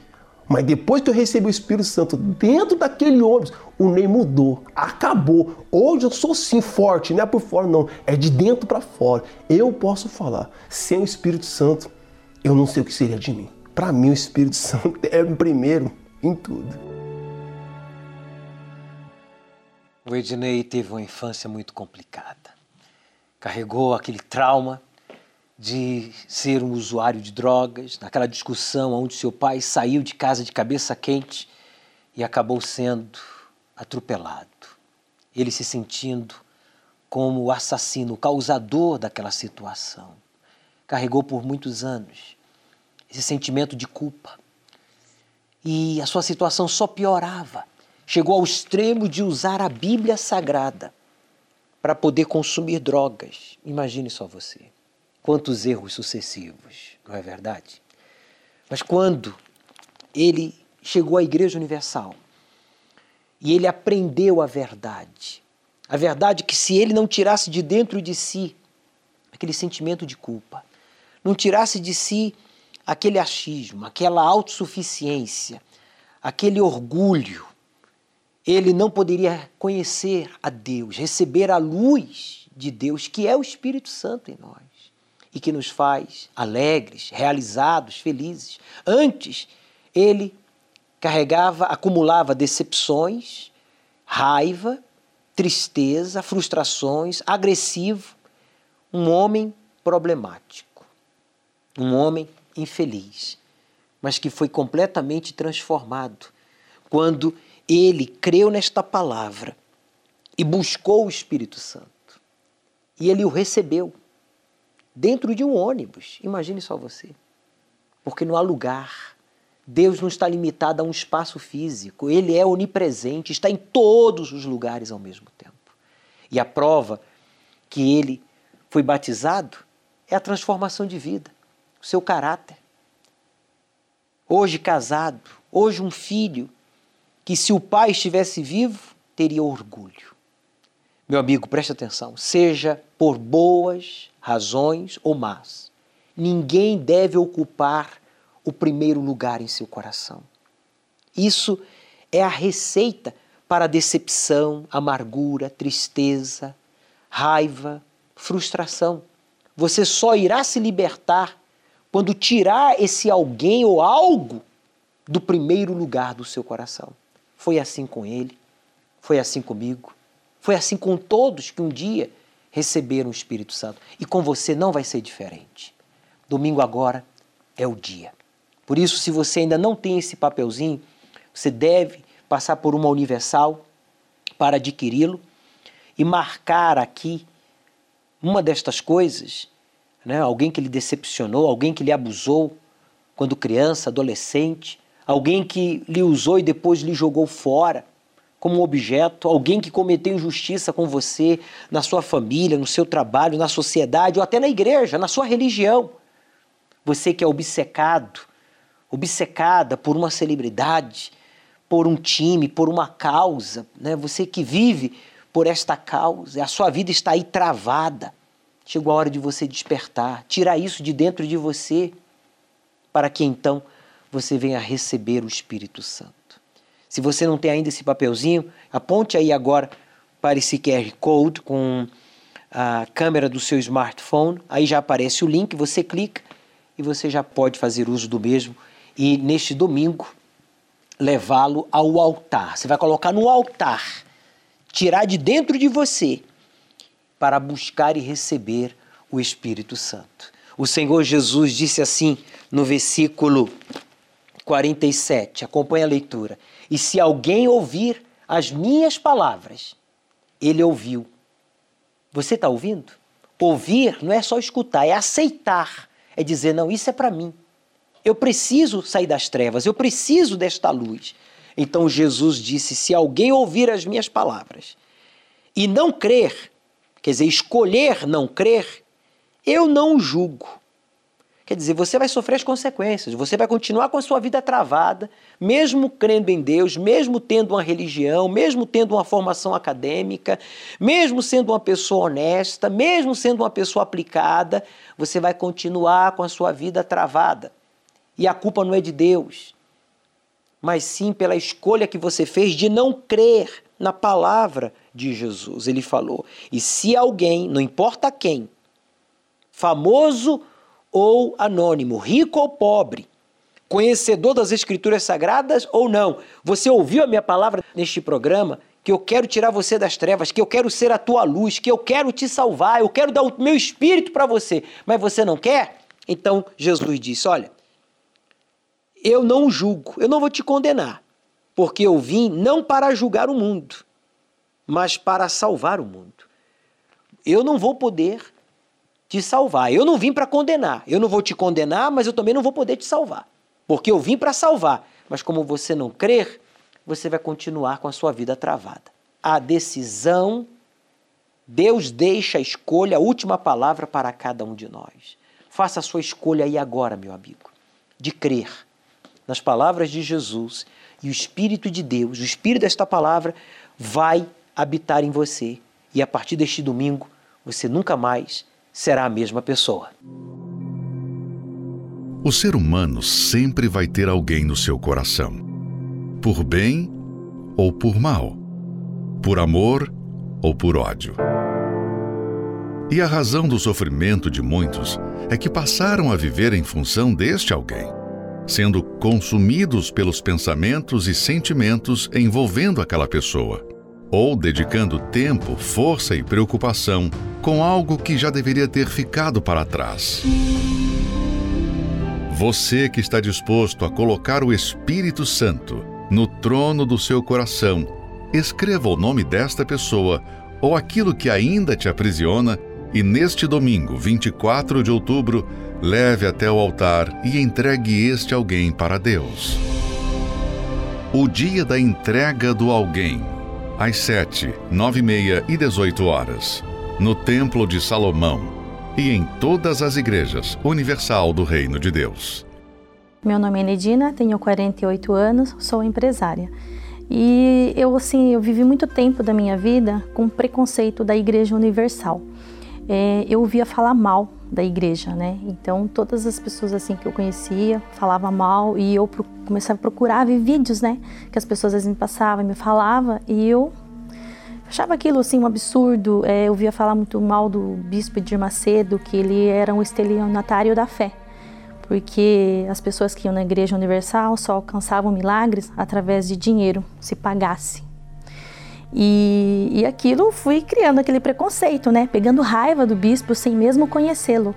Mas depois que eu recebi o Espírito Santo dentro daquele ônibus, o Ney mudou, acabou. Hoje eu sou sim forte, não é por fora não, é de dentro para fora. Eu posso falar, sem o Espírito Santo, eu não sei o que seria de mim. Para mim o Espírito Santo é o primeiro em tudo. O Ednei teve uma infância muito complicada. Carregou aquele trauma de ser um usuário de drogas, naquela discussão onde seu pai saiu de casa de cabeça quente e acabou sendo atropelado. Ele se sentindo como o assassino, o causador daquela situação. Carregou por muitos anos esse sentimento de culpa. E a sua situação só piorava. Chegou ao extremo de usar a Bíblia Sagrada para poder consumir drogas. Imagine só você. Quantos erros sucessivos, não é verdade? Mas quando ele chegou à Igreja Universal e ele aprendeu a verdade, a verdade que se ele não tirasse de dentro de si aquele sentimento de culpa, não tirasse de si aquele achismo, aquela autossuficiência, aquele orgulho, ele não poderia conhecer a Deus, receber a luz de Deus, que é o Espírito Santo em nós e que nos faz alegres, realizados, felizes. Antes, ele carregava, acumulava decepções, raiva, tristeza, frustrações, agressivo, um homem problemático, um homem infeliz, mas que foi completamente transformado quando ele creu nesta palavra e buscou o Espírito Santo. E ele o recebeu dentro de um ônibus. Imagine só você. Porque não há lugar. Deus não está limitado a um espaço físico. Ele é onipresente, está em todos os lugares ao mesmo tempo. E a prova que ele foi batizado é a transformação de vida, o seu caráter. Hoje casado, hoje um filho que se o pai estivesse vivo, teria orgulho. Meu amigo, preste atenção, seja por boas razões ou más, ninguém deve ocupar o primeiro lugar em seu coração. Isso é a receita para decepção, amargura, tristeza, raiva, frustração. Você só irá se libertar quando tirar esse alguém ou algo do primeiro lugar do seu coração. Foi assim com ele, foi assim comigo, foi assim com todos que um dia receberam o Espírito Santo. E com você não vai ser diferente. Domingo agora é o dia. Por isso, se você ainda não tem esse papelzinho, você deve passar por uma universal para adquiri-lo e marcar aqui uma destas coisas, né? alguém que lhe decepcionou, alguém que lhe abusou quando criança, adolescente, alguém que lhe usou e depois lhe jogou fora como objeto, alguém que cometeu injustiça com você, na sua família, no seu trabalho, na sociedade ou até na igreja, na sua religião. Você que é obcecado, obcecada por uma celebridade, por um time, por uma causa, né? você que vive por esta causa, a sua vida está aí travada. Chegou a hora de você despertar, tirar isso de dentro de você, para que então você venha receber o Espírito Santo. Se você não tem ainda esse papelzinho, aponte aí agora para esse QR Code com a câmera do seu smartphone. Aí já aparece o link, você clica e você já pode fazer uso do mesmo e neste domingo levá-lo ao altar. Você vai colocar no altar, tirar de dentro de você para buscar e receber o Espírito Santo. O Senhor Jesus disse assim no versículo 47. Acompanhe a leitura. E se alguém ouvir as minhas palavras, ele ouviu. Você está ouvindo? Ouvir não é só escutar, é aceitar. É dizer, não, isso é para mim. Eu preciso sair das trevas, eu preciso desta luz. Então Jesus disse: se alguém ouvir as minhas palavras e não crer, quer dizer, escolher não crer, eu não julgo. Quer dizer, você vai sofrer as consequências, você vai continuar com a sua vida travada, mesmo crendo em Deus, mesmo tendo uma religião, mesmo tendo uma formação acadêmica, mesmo sendo uma pessoa honesta, mesmo sendo uma pessoa aplicada, você vai continuar com a sua vida travada. E a culpa não é de Deus, mas sim pela escolha que você fez de não crer na palavra de Jesus. Ele falou: e se alguém, não importa quem, famoso ou anônimo, rico ou pobre, conhecedor das Escrituras Sagradas ou não. Você ouviu a minha palavra neste programa? Que eu quero tirar você das trevas, que eu quero ser a tua luz, que eu quero te salvar, eu quero dar o meu espírito para você, mas você não quer? Então Jesus disse: Olha, eu não julgo, eu não vou te condenar, porque eu vim não para julgar o mundo, mas para salvar o mundo. Eu não vou poder te salvar. Eu não vim para condenar. Eu não vou te condenar, mas eu também não vou poder te salvar. Porque eu vim para salvar. Mas como você não crer, você vai continuar com a sua vida travada. A decisão, Deus deixa a escolha, a última palavra para cada um de nós. Faça a sua escolha aí agora, meu amigo, de crer nas palavras de Jesus e o Espírito de Deus, o Espírito desta palavra, vai habitar em você. E a partir deste domingo, você nunca mais será a mesma pessoa. O ser humano sempre vai ter alguém no seu coração, por bem ou por mal, por amor ou por ódio. E a razão do sofrimento de muitos é que passaram a viver em função deste alguém, sendo consumidos pelos pensamentos e sentimentos envolvendo aquela pessoa, ou dedicando tempo, força e preocupação com algo que já deveria ter ficado para trás. Você que está disposto a colocar o Espírito Santo no trono do seu coração, escreva o nome desta pessoa ou aquilo que ainda te aprisiona e neste domingo, 24 de outubro, leve até o altar e entregue este alguém para Deus. O dia da entrega do alguém, às 7, 9 e meia e 18 horas, no Templo de Salomão e em todas as igrejas universal do Reino de Deus. Meu nome é Nedina, tenho 48 anos, sou empresária. E eu assim, eu vivi muito tempo da minha vida com preconceito da Igreja Universal. É, eu ouvia falar mal da igreja, né? Então todas as pessoas assim que eu conhecia falavam mal e eu comecei a procurar ver vídeos, né? Que as pessoas às vezes me passavam, me falavam e eu achava aquilo assim um absurdo. É, eu ouvia falar muito mal do bispo Edir Macedo, que ele era um estelionatário da fé, porque as pessoas que iam na Igreja Universal só alcançavam milagres através de dinheiro, se pagasse. E, e aquilo fui criando aquele preconceito, né? Pegando raiva do bispo sem mesmo conhecê-lo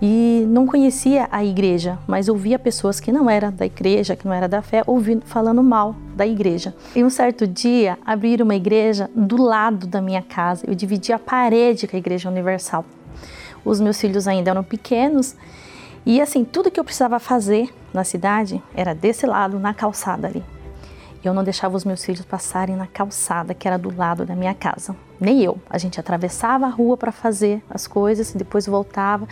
e não conhecia a igreja, mas ouvia pessoas que não eram da igreja, que não era da fé, ouvindo falando mal da igreja. E um certo dia abriram uma igreja do lado da minha casa. Eu dividi a parede com a Igreja Universal. Os meus filhos ainda eram pequenos e assim tudo que eu precisava fazer na cidade era desse lado, na calçada ali. Eu não deixava os meus filhos passarem na calçada que era do lado da minha casa. Nem eu. A gente atravessava a rua para fazer as coisas depois voltava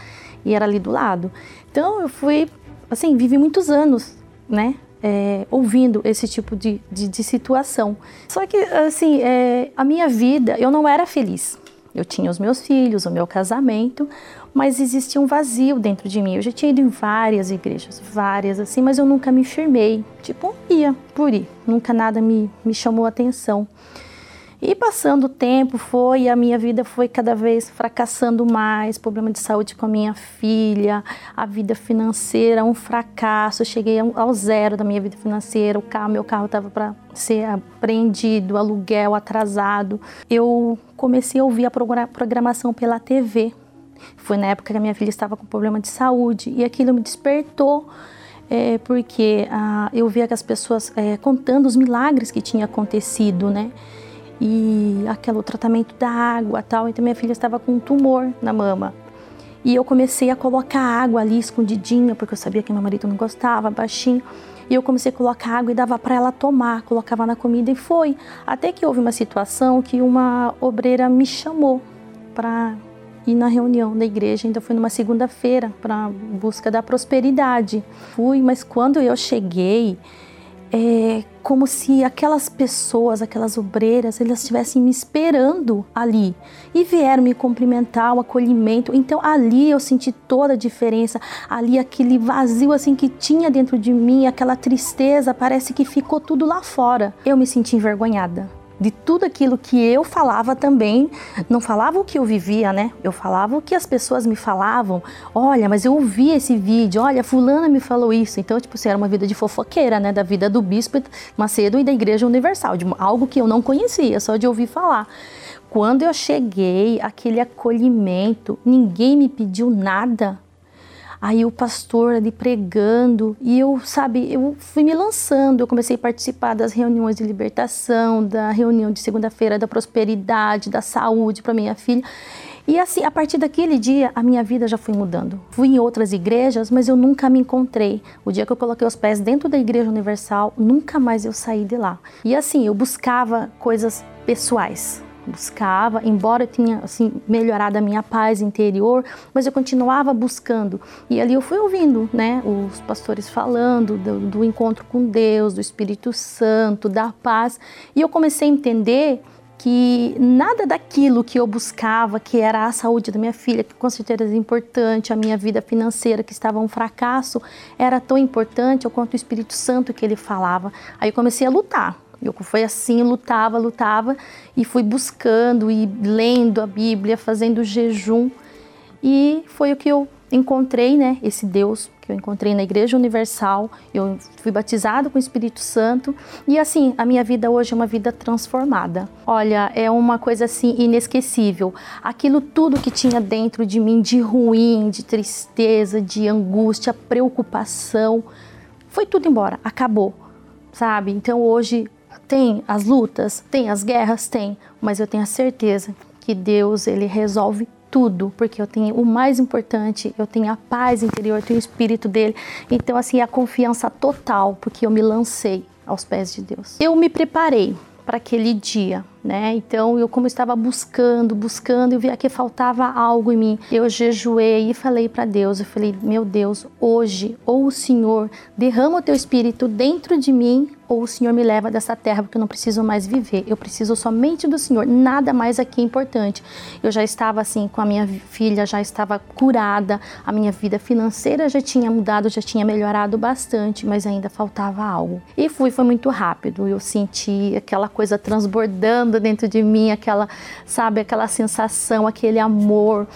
e era ali do lado. Então eu fui, assim, vivi muitos anos, né? É, ouvindo esse tipo de, de, de, situação. Só que, assim, é, a minha vida, eu não era feliz. Eu tinha os meus filhos, o meu casamento, mas existia um vazio dentro de mim. Eu já tinha ido em várias igrejas, várias assim, mas eu nunca me firmei. Tipo, ia por ir, nunca nada me, me chamou atenção. E passando o tempo foi, a minha vida foi cada vez fracassando mais, problema de saúde com a minha filha, a vida financeira, um fracasso. Cheguei ao zero da minha vida financeira, o carro, meu carro estava para ser apreendido, aluguel atrasado. Eu comecei a ouvir a programação pela TV. Foi na época que a minha filha estava com problema de saúde e aquilo me despertou. É, porque ah, eu via que as pessoas é, contando os milagres que tinha acontecido, né? e aquele tratamento da água tal. Então minha filha estava com um tumor na mama. E eu comecei a colocar água ali escondidinha, porque eu sabia que meu marido não gostava, baixinho. E eu comecei a colocar água e dava para ela tomar, colocava na comida e foi. Até que houve uma situação que uma obreira me chamou para ir na reunião da igreja. Ainda foi numa segunda-feira para busca da prosperidade. Fui, mas quando eu cheguei, é como se aquelas pessoas, aquelas obreiras, elas estivessem me esperando ali e vieram me cumprimentar, o acolhimento. Então ali eu senti toda a diferença, ali aquele vazio assim que tinha dentro de mim, aquela tristeza, parece que ficou tudo lá fora. Eu me senti envergonhada de tudo aquilo que eu falava também, não falava o que eu vivia, né? Eu falava o que as pessoas me falavam. Olha, mas eu ouvi esse vídeo, olha, fulana me falou isso. Então, tipo, assim, era uma vida de fofoqueira, né? Da vida do bispo Macedo e da Igreja Universal, de algo que eu não conhecia, só de ouvir falar. Quando eu cheguei, aquele acolhimento, ninguém me pediu nada. Aí o pastor ali pregando e eu, sabe, eu fui me lançando. Eu comecei a participar das reuniões de libertação, da reunião de segunda-feira da prosperidade, da saúde para minha filha. E assim, a partir daquele dia, a minha vida já foi mudando. Fui em outras igrejas, mas eu nunca me encontrei. O dia que eu coloquei os pés dentro da Igreja Universal, nunca mais eu saí de lá. E assim, eu buscava coisas pessoais, buscava, embora eu tinha assim melhorado a minha paz interior, mas eu continuava buscando. E ali eu fui ouvindo, né, os pastores falando do, do encontro com Deus, do Espírito Santo, da paz, e eu comecei a entender que nada daquilo que eu buscava, que era a saúde da minha filha, que com certeza é importante, a minha vida financeira, que estava um fracasso, era tão importante quanto o Espírito Santo que ele falava. Aí eu comecei a lutar. Eu fui assim, lutava, lutava e fui buscando e lendo a Bíblia, fazendo jejum. E foi o que eu encontrei, né, esse Deus que eu encontrei na Igreja Universal. Eu fui batizado com o Espírito Santo e assim, a minha vida hoje é uma vida transformada. Olha, é uma coisa assim inesquecível. Aquilo tudo que tinha dentro de mim de ruim, de tristeza, de angústia, preocupação, foi tudo embora, acabou. Sabe? Então hoje tem as lutas, tem as guerras, tem, mas eu tenho a certeza que Deus ele resolve tudo, porque eu tenho o mais importante, eu tenho a paz interior, eu tenho o espírito dele. Então assim, a confiança total, porque eu me lancei aos pés de Deus. Eu me preparei para aquele dia, né? Então eu como estava buscando, buscando, eu via que faltava algo em mim. Eu jejuei e falei para Deus, eu falei: "Meu Deus, hoje ou o Senhor derrama o teu espírito dentro de mim ou o Senhor me leva dessa terra porque eu não preciso mais viver. Eu preciso somente do Senhor. Nada mais aqui é importante. Eu já estava assim com a minha filha, já estava curada, a minha vida financeira já tinha mudado, já tinha melhorado bastante, mas ainda faltava algo. E fui, foi muito rápido. Eu senti aquela coisa transbordando dentro de mim, aquela, sabe, aquela sensação, aquele amor.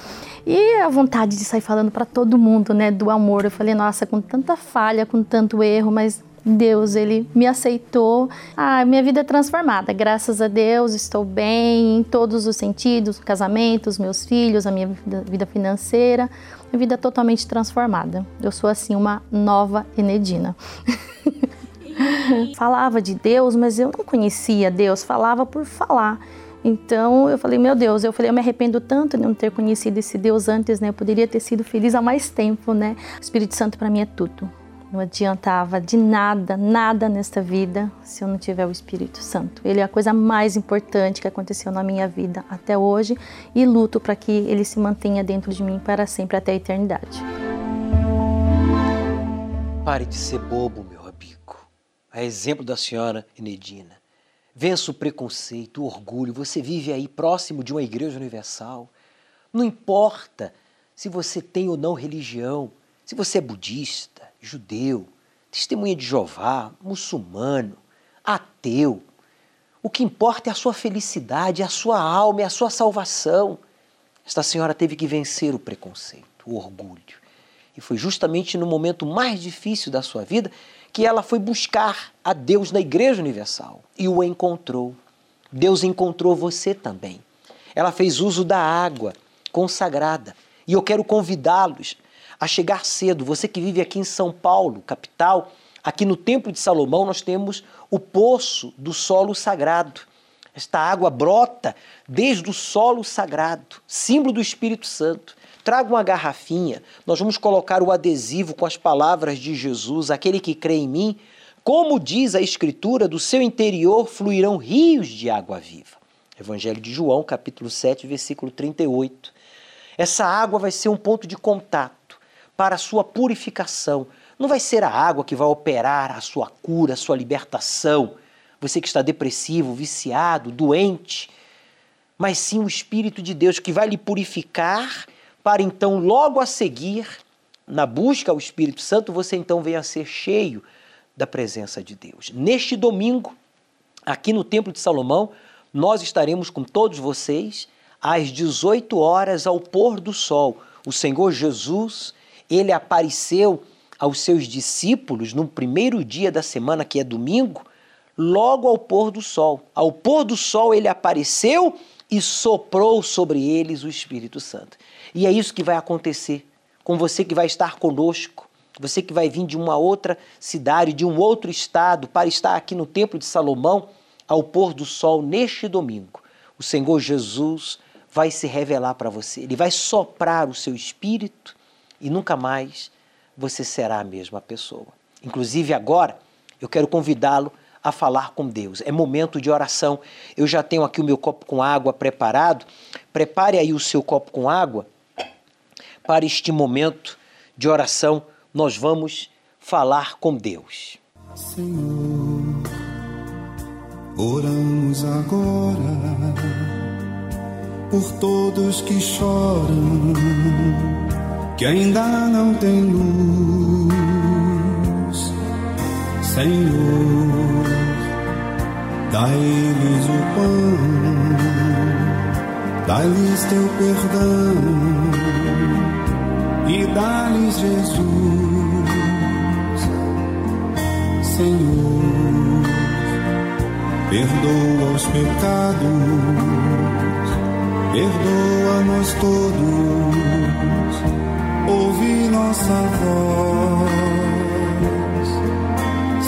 E a vontade de sair falando para todo mundo, né, do amor. Eu falei, nossa, com tanta falha, com tanto erro, mas Deus, ele me aceitou. Ah, minha vida é transformada. Graças a Deus, estou bem em todos os sentidos, casamentos, meus filhos, a minha vida, financeira, minha vida é totalmente transformada. Eu sou assim uma nova Enedina. falava de Deus, mas eu não conhecia Deus, falava por falar. Então eu falei, meu Deus, eu falei, eu me arrependo tanto de não ter conhecido esse Deus antes, né? Eu poderia ter sido feliz há mais tempo, né? O Espírito Santo para mim é tudo. Não adiantava de nada, nada nesta vida se eu não tiver o Espírito Santo. Ele é a coisa mais importante que aconteceu na minha vida até hoje e luto para que ele se mantenha dentro de mim para sempre até a eternidade. Pare de ser bobo, meu amigo. A exemplo da senhora Enedina. Vença o preconceito, o orgulho. Você vive aí próximo de uma igreja universal. Não importa se você tem ou não religião, se você é budista, judeu, testemunha de Jeová, muçulmano, ateu. O que importa é a sua felicidade, a sua alma, é a sua salvação. Esta senhora teve que vencer o preconceito, o orgulho. E foi justamente no momento mais difícil da sua vida que ela foi buscar a Deus na Igreja Universal e o encontrou. Deus encontrou você também. Ela fez uso da água consagrada. E eu quero convidá-los a chegar cedo. Você que vive aqui em São Paulo, capital, aqui no Templo de Salomão nós temos o poço do solo sagrado. Esta água brota desde o solo sagrado, símbolo do Espírito Santo. Traga uma garrafinha, nós vamos colocar o adesivo com as palavras de Jesus, aquele que crê em mim, como diz a Escritura, do seu interior fluirão rios de água viva. Evangelho de João, capítulo 7, versículo 38. Essa água vai ser um ponto de contato para a sua purificação. Não vai ser a água que vai operar a sua cura, a sua libertação. Você que está depressivo, viciado, doente, mas sim o Espírito de Deus que vai lhe purificar para então logo a seguir, na busca ao Espírito Santo, você então venha a ser cheio da presença de Deus. Neste domingo, aqui no Templo de Salomão, nós estaremos com todos vocês às 18 horas ao pôr do sol. O Senhor Jesus ele apareceu aos seus discípulos no primeiro dia da semana, que é domingo, logo ao pôr do sol. Ao pôr do sol, ele apareceu e soprou sobre eles o Espírito Santo. E é isso que vai acontecer com você que vai estar conosco, você que vai vir de uma outra cidade, de um outro estado, para estar aqui no Templo de Salomão ao pôr do sol neste domingo. O Senhor Jesus vai se revelar para você. Ele vai soprar o seu espírito e nunca mais você será a mesma pessoa. Inclusive agora, eu quero convidá-lo a falar com Deus. É momento de oração. Eu já tenho aqui o meu copo com água preparado. Prepare aí o seu copo com água para este momento de oração. Nós vamos falar com Deus. Senhor, oramos agora por todos que choram, que ainda não têm luz. Senhor, dá-lhes o pão, dá-lhes teu perdão e dá-lhes Jesus. Senhor, perdoa os pecados perdoa-nos todos, ouve nossa voz,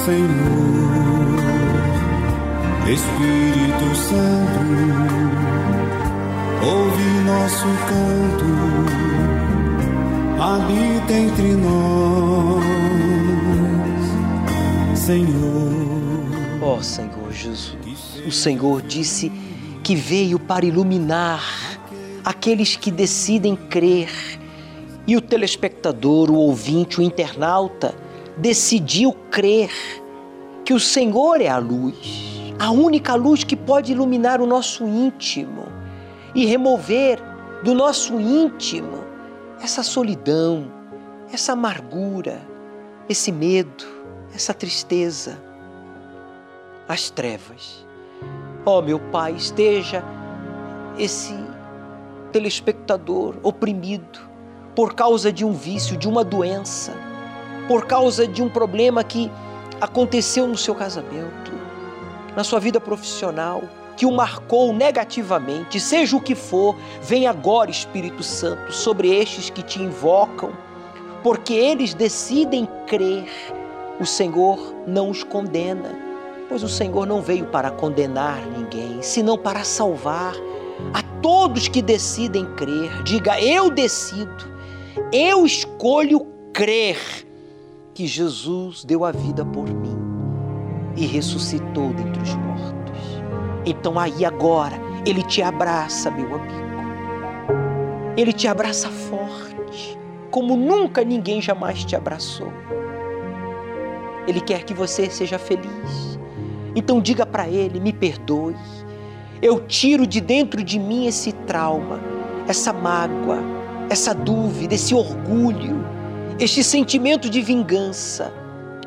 Senhor, Espírito Santo, ouve nosso canto, habita entre nós, Senhor. Ó oh, Senhor Jesus, o Senhor disse que veio para iluminar aqueles que decidem crer. E o telespectador, o ouvinte, o internauta decidiu crer que o Senhor é a luz, a única luz que pode iluminar o nosso íntimo e remover do nosso íntimo essa solidão, essa amargura, esse medo, essa tristeza, as trevas. Ó oh, meu Pai, esteja esse telespectador oprimido por causa de um vício, de uma doença, por causa de um problema que aconteceu no seu casamento, na sua vida profissional, que o marcou negativamente, seja o que for, vem agora, Espírito Santo, sobre estes que te invocam, porque eles decidem crer, o Senhor não os condena Pois o Senhor não veio para condenar ninguém, senão para salvar a todos que decidem crer. Diga, eu decido, eu escolho crer que Jesus deu a vida por mim e ressuscitou dentre os mortos. Então aí agora, Ele te abraça, meu amigo. Ele te abraça forte, como nunca ninguém jamais te abraçou. Ele quer que você seja feliz. Então diga para ele: me perdoe. Eu tiro de dentro de mim esse trauma, essa mágoa, essa dúvida, esse orgulho, este sentimento de vingança.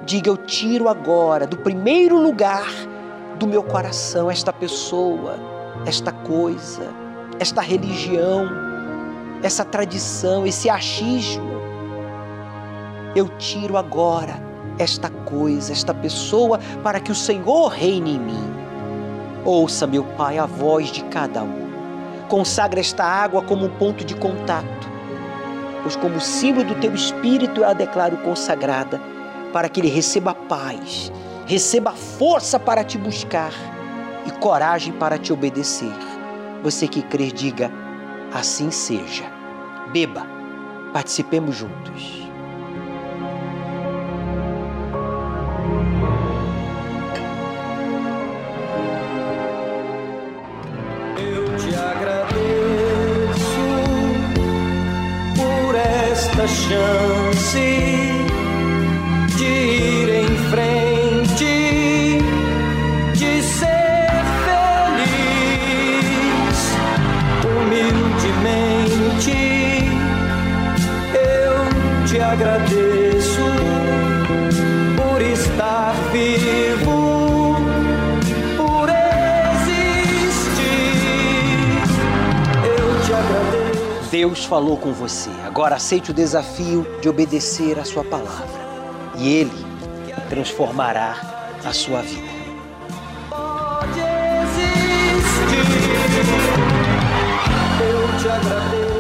Diga: eu tiro agora do primeiro lugar do meu coração esta pessoa, esta coisa, esta religião, essa tradição, esse achismo. Eu tiro agora esta coisa, esta pessoa, para que o Senhor reine em mim. Ouça, meu Pai, a voz de cada um. Consagra esta água como um ponto de contato, pois, como símbolo do teu espírito, eu a declaro consagrada, para que ele receba paz, receba força para te buscar e coragem para te obedecer. Você que crer, diga: assim seja. Beba, participemos juntos. Deus falou com você. Agora aceite o desafio de obedecer a sua palavra e ele transformará a sua vida. Eu te agradeço.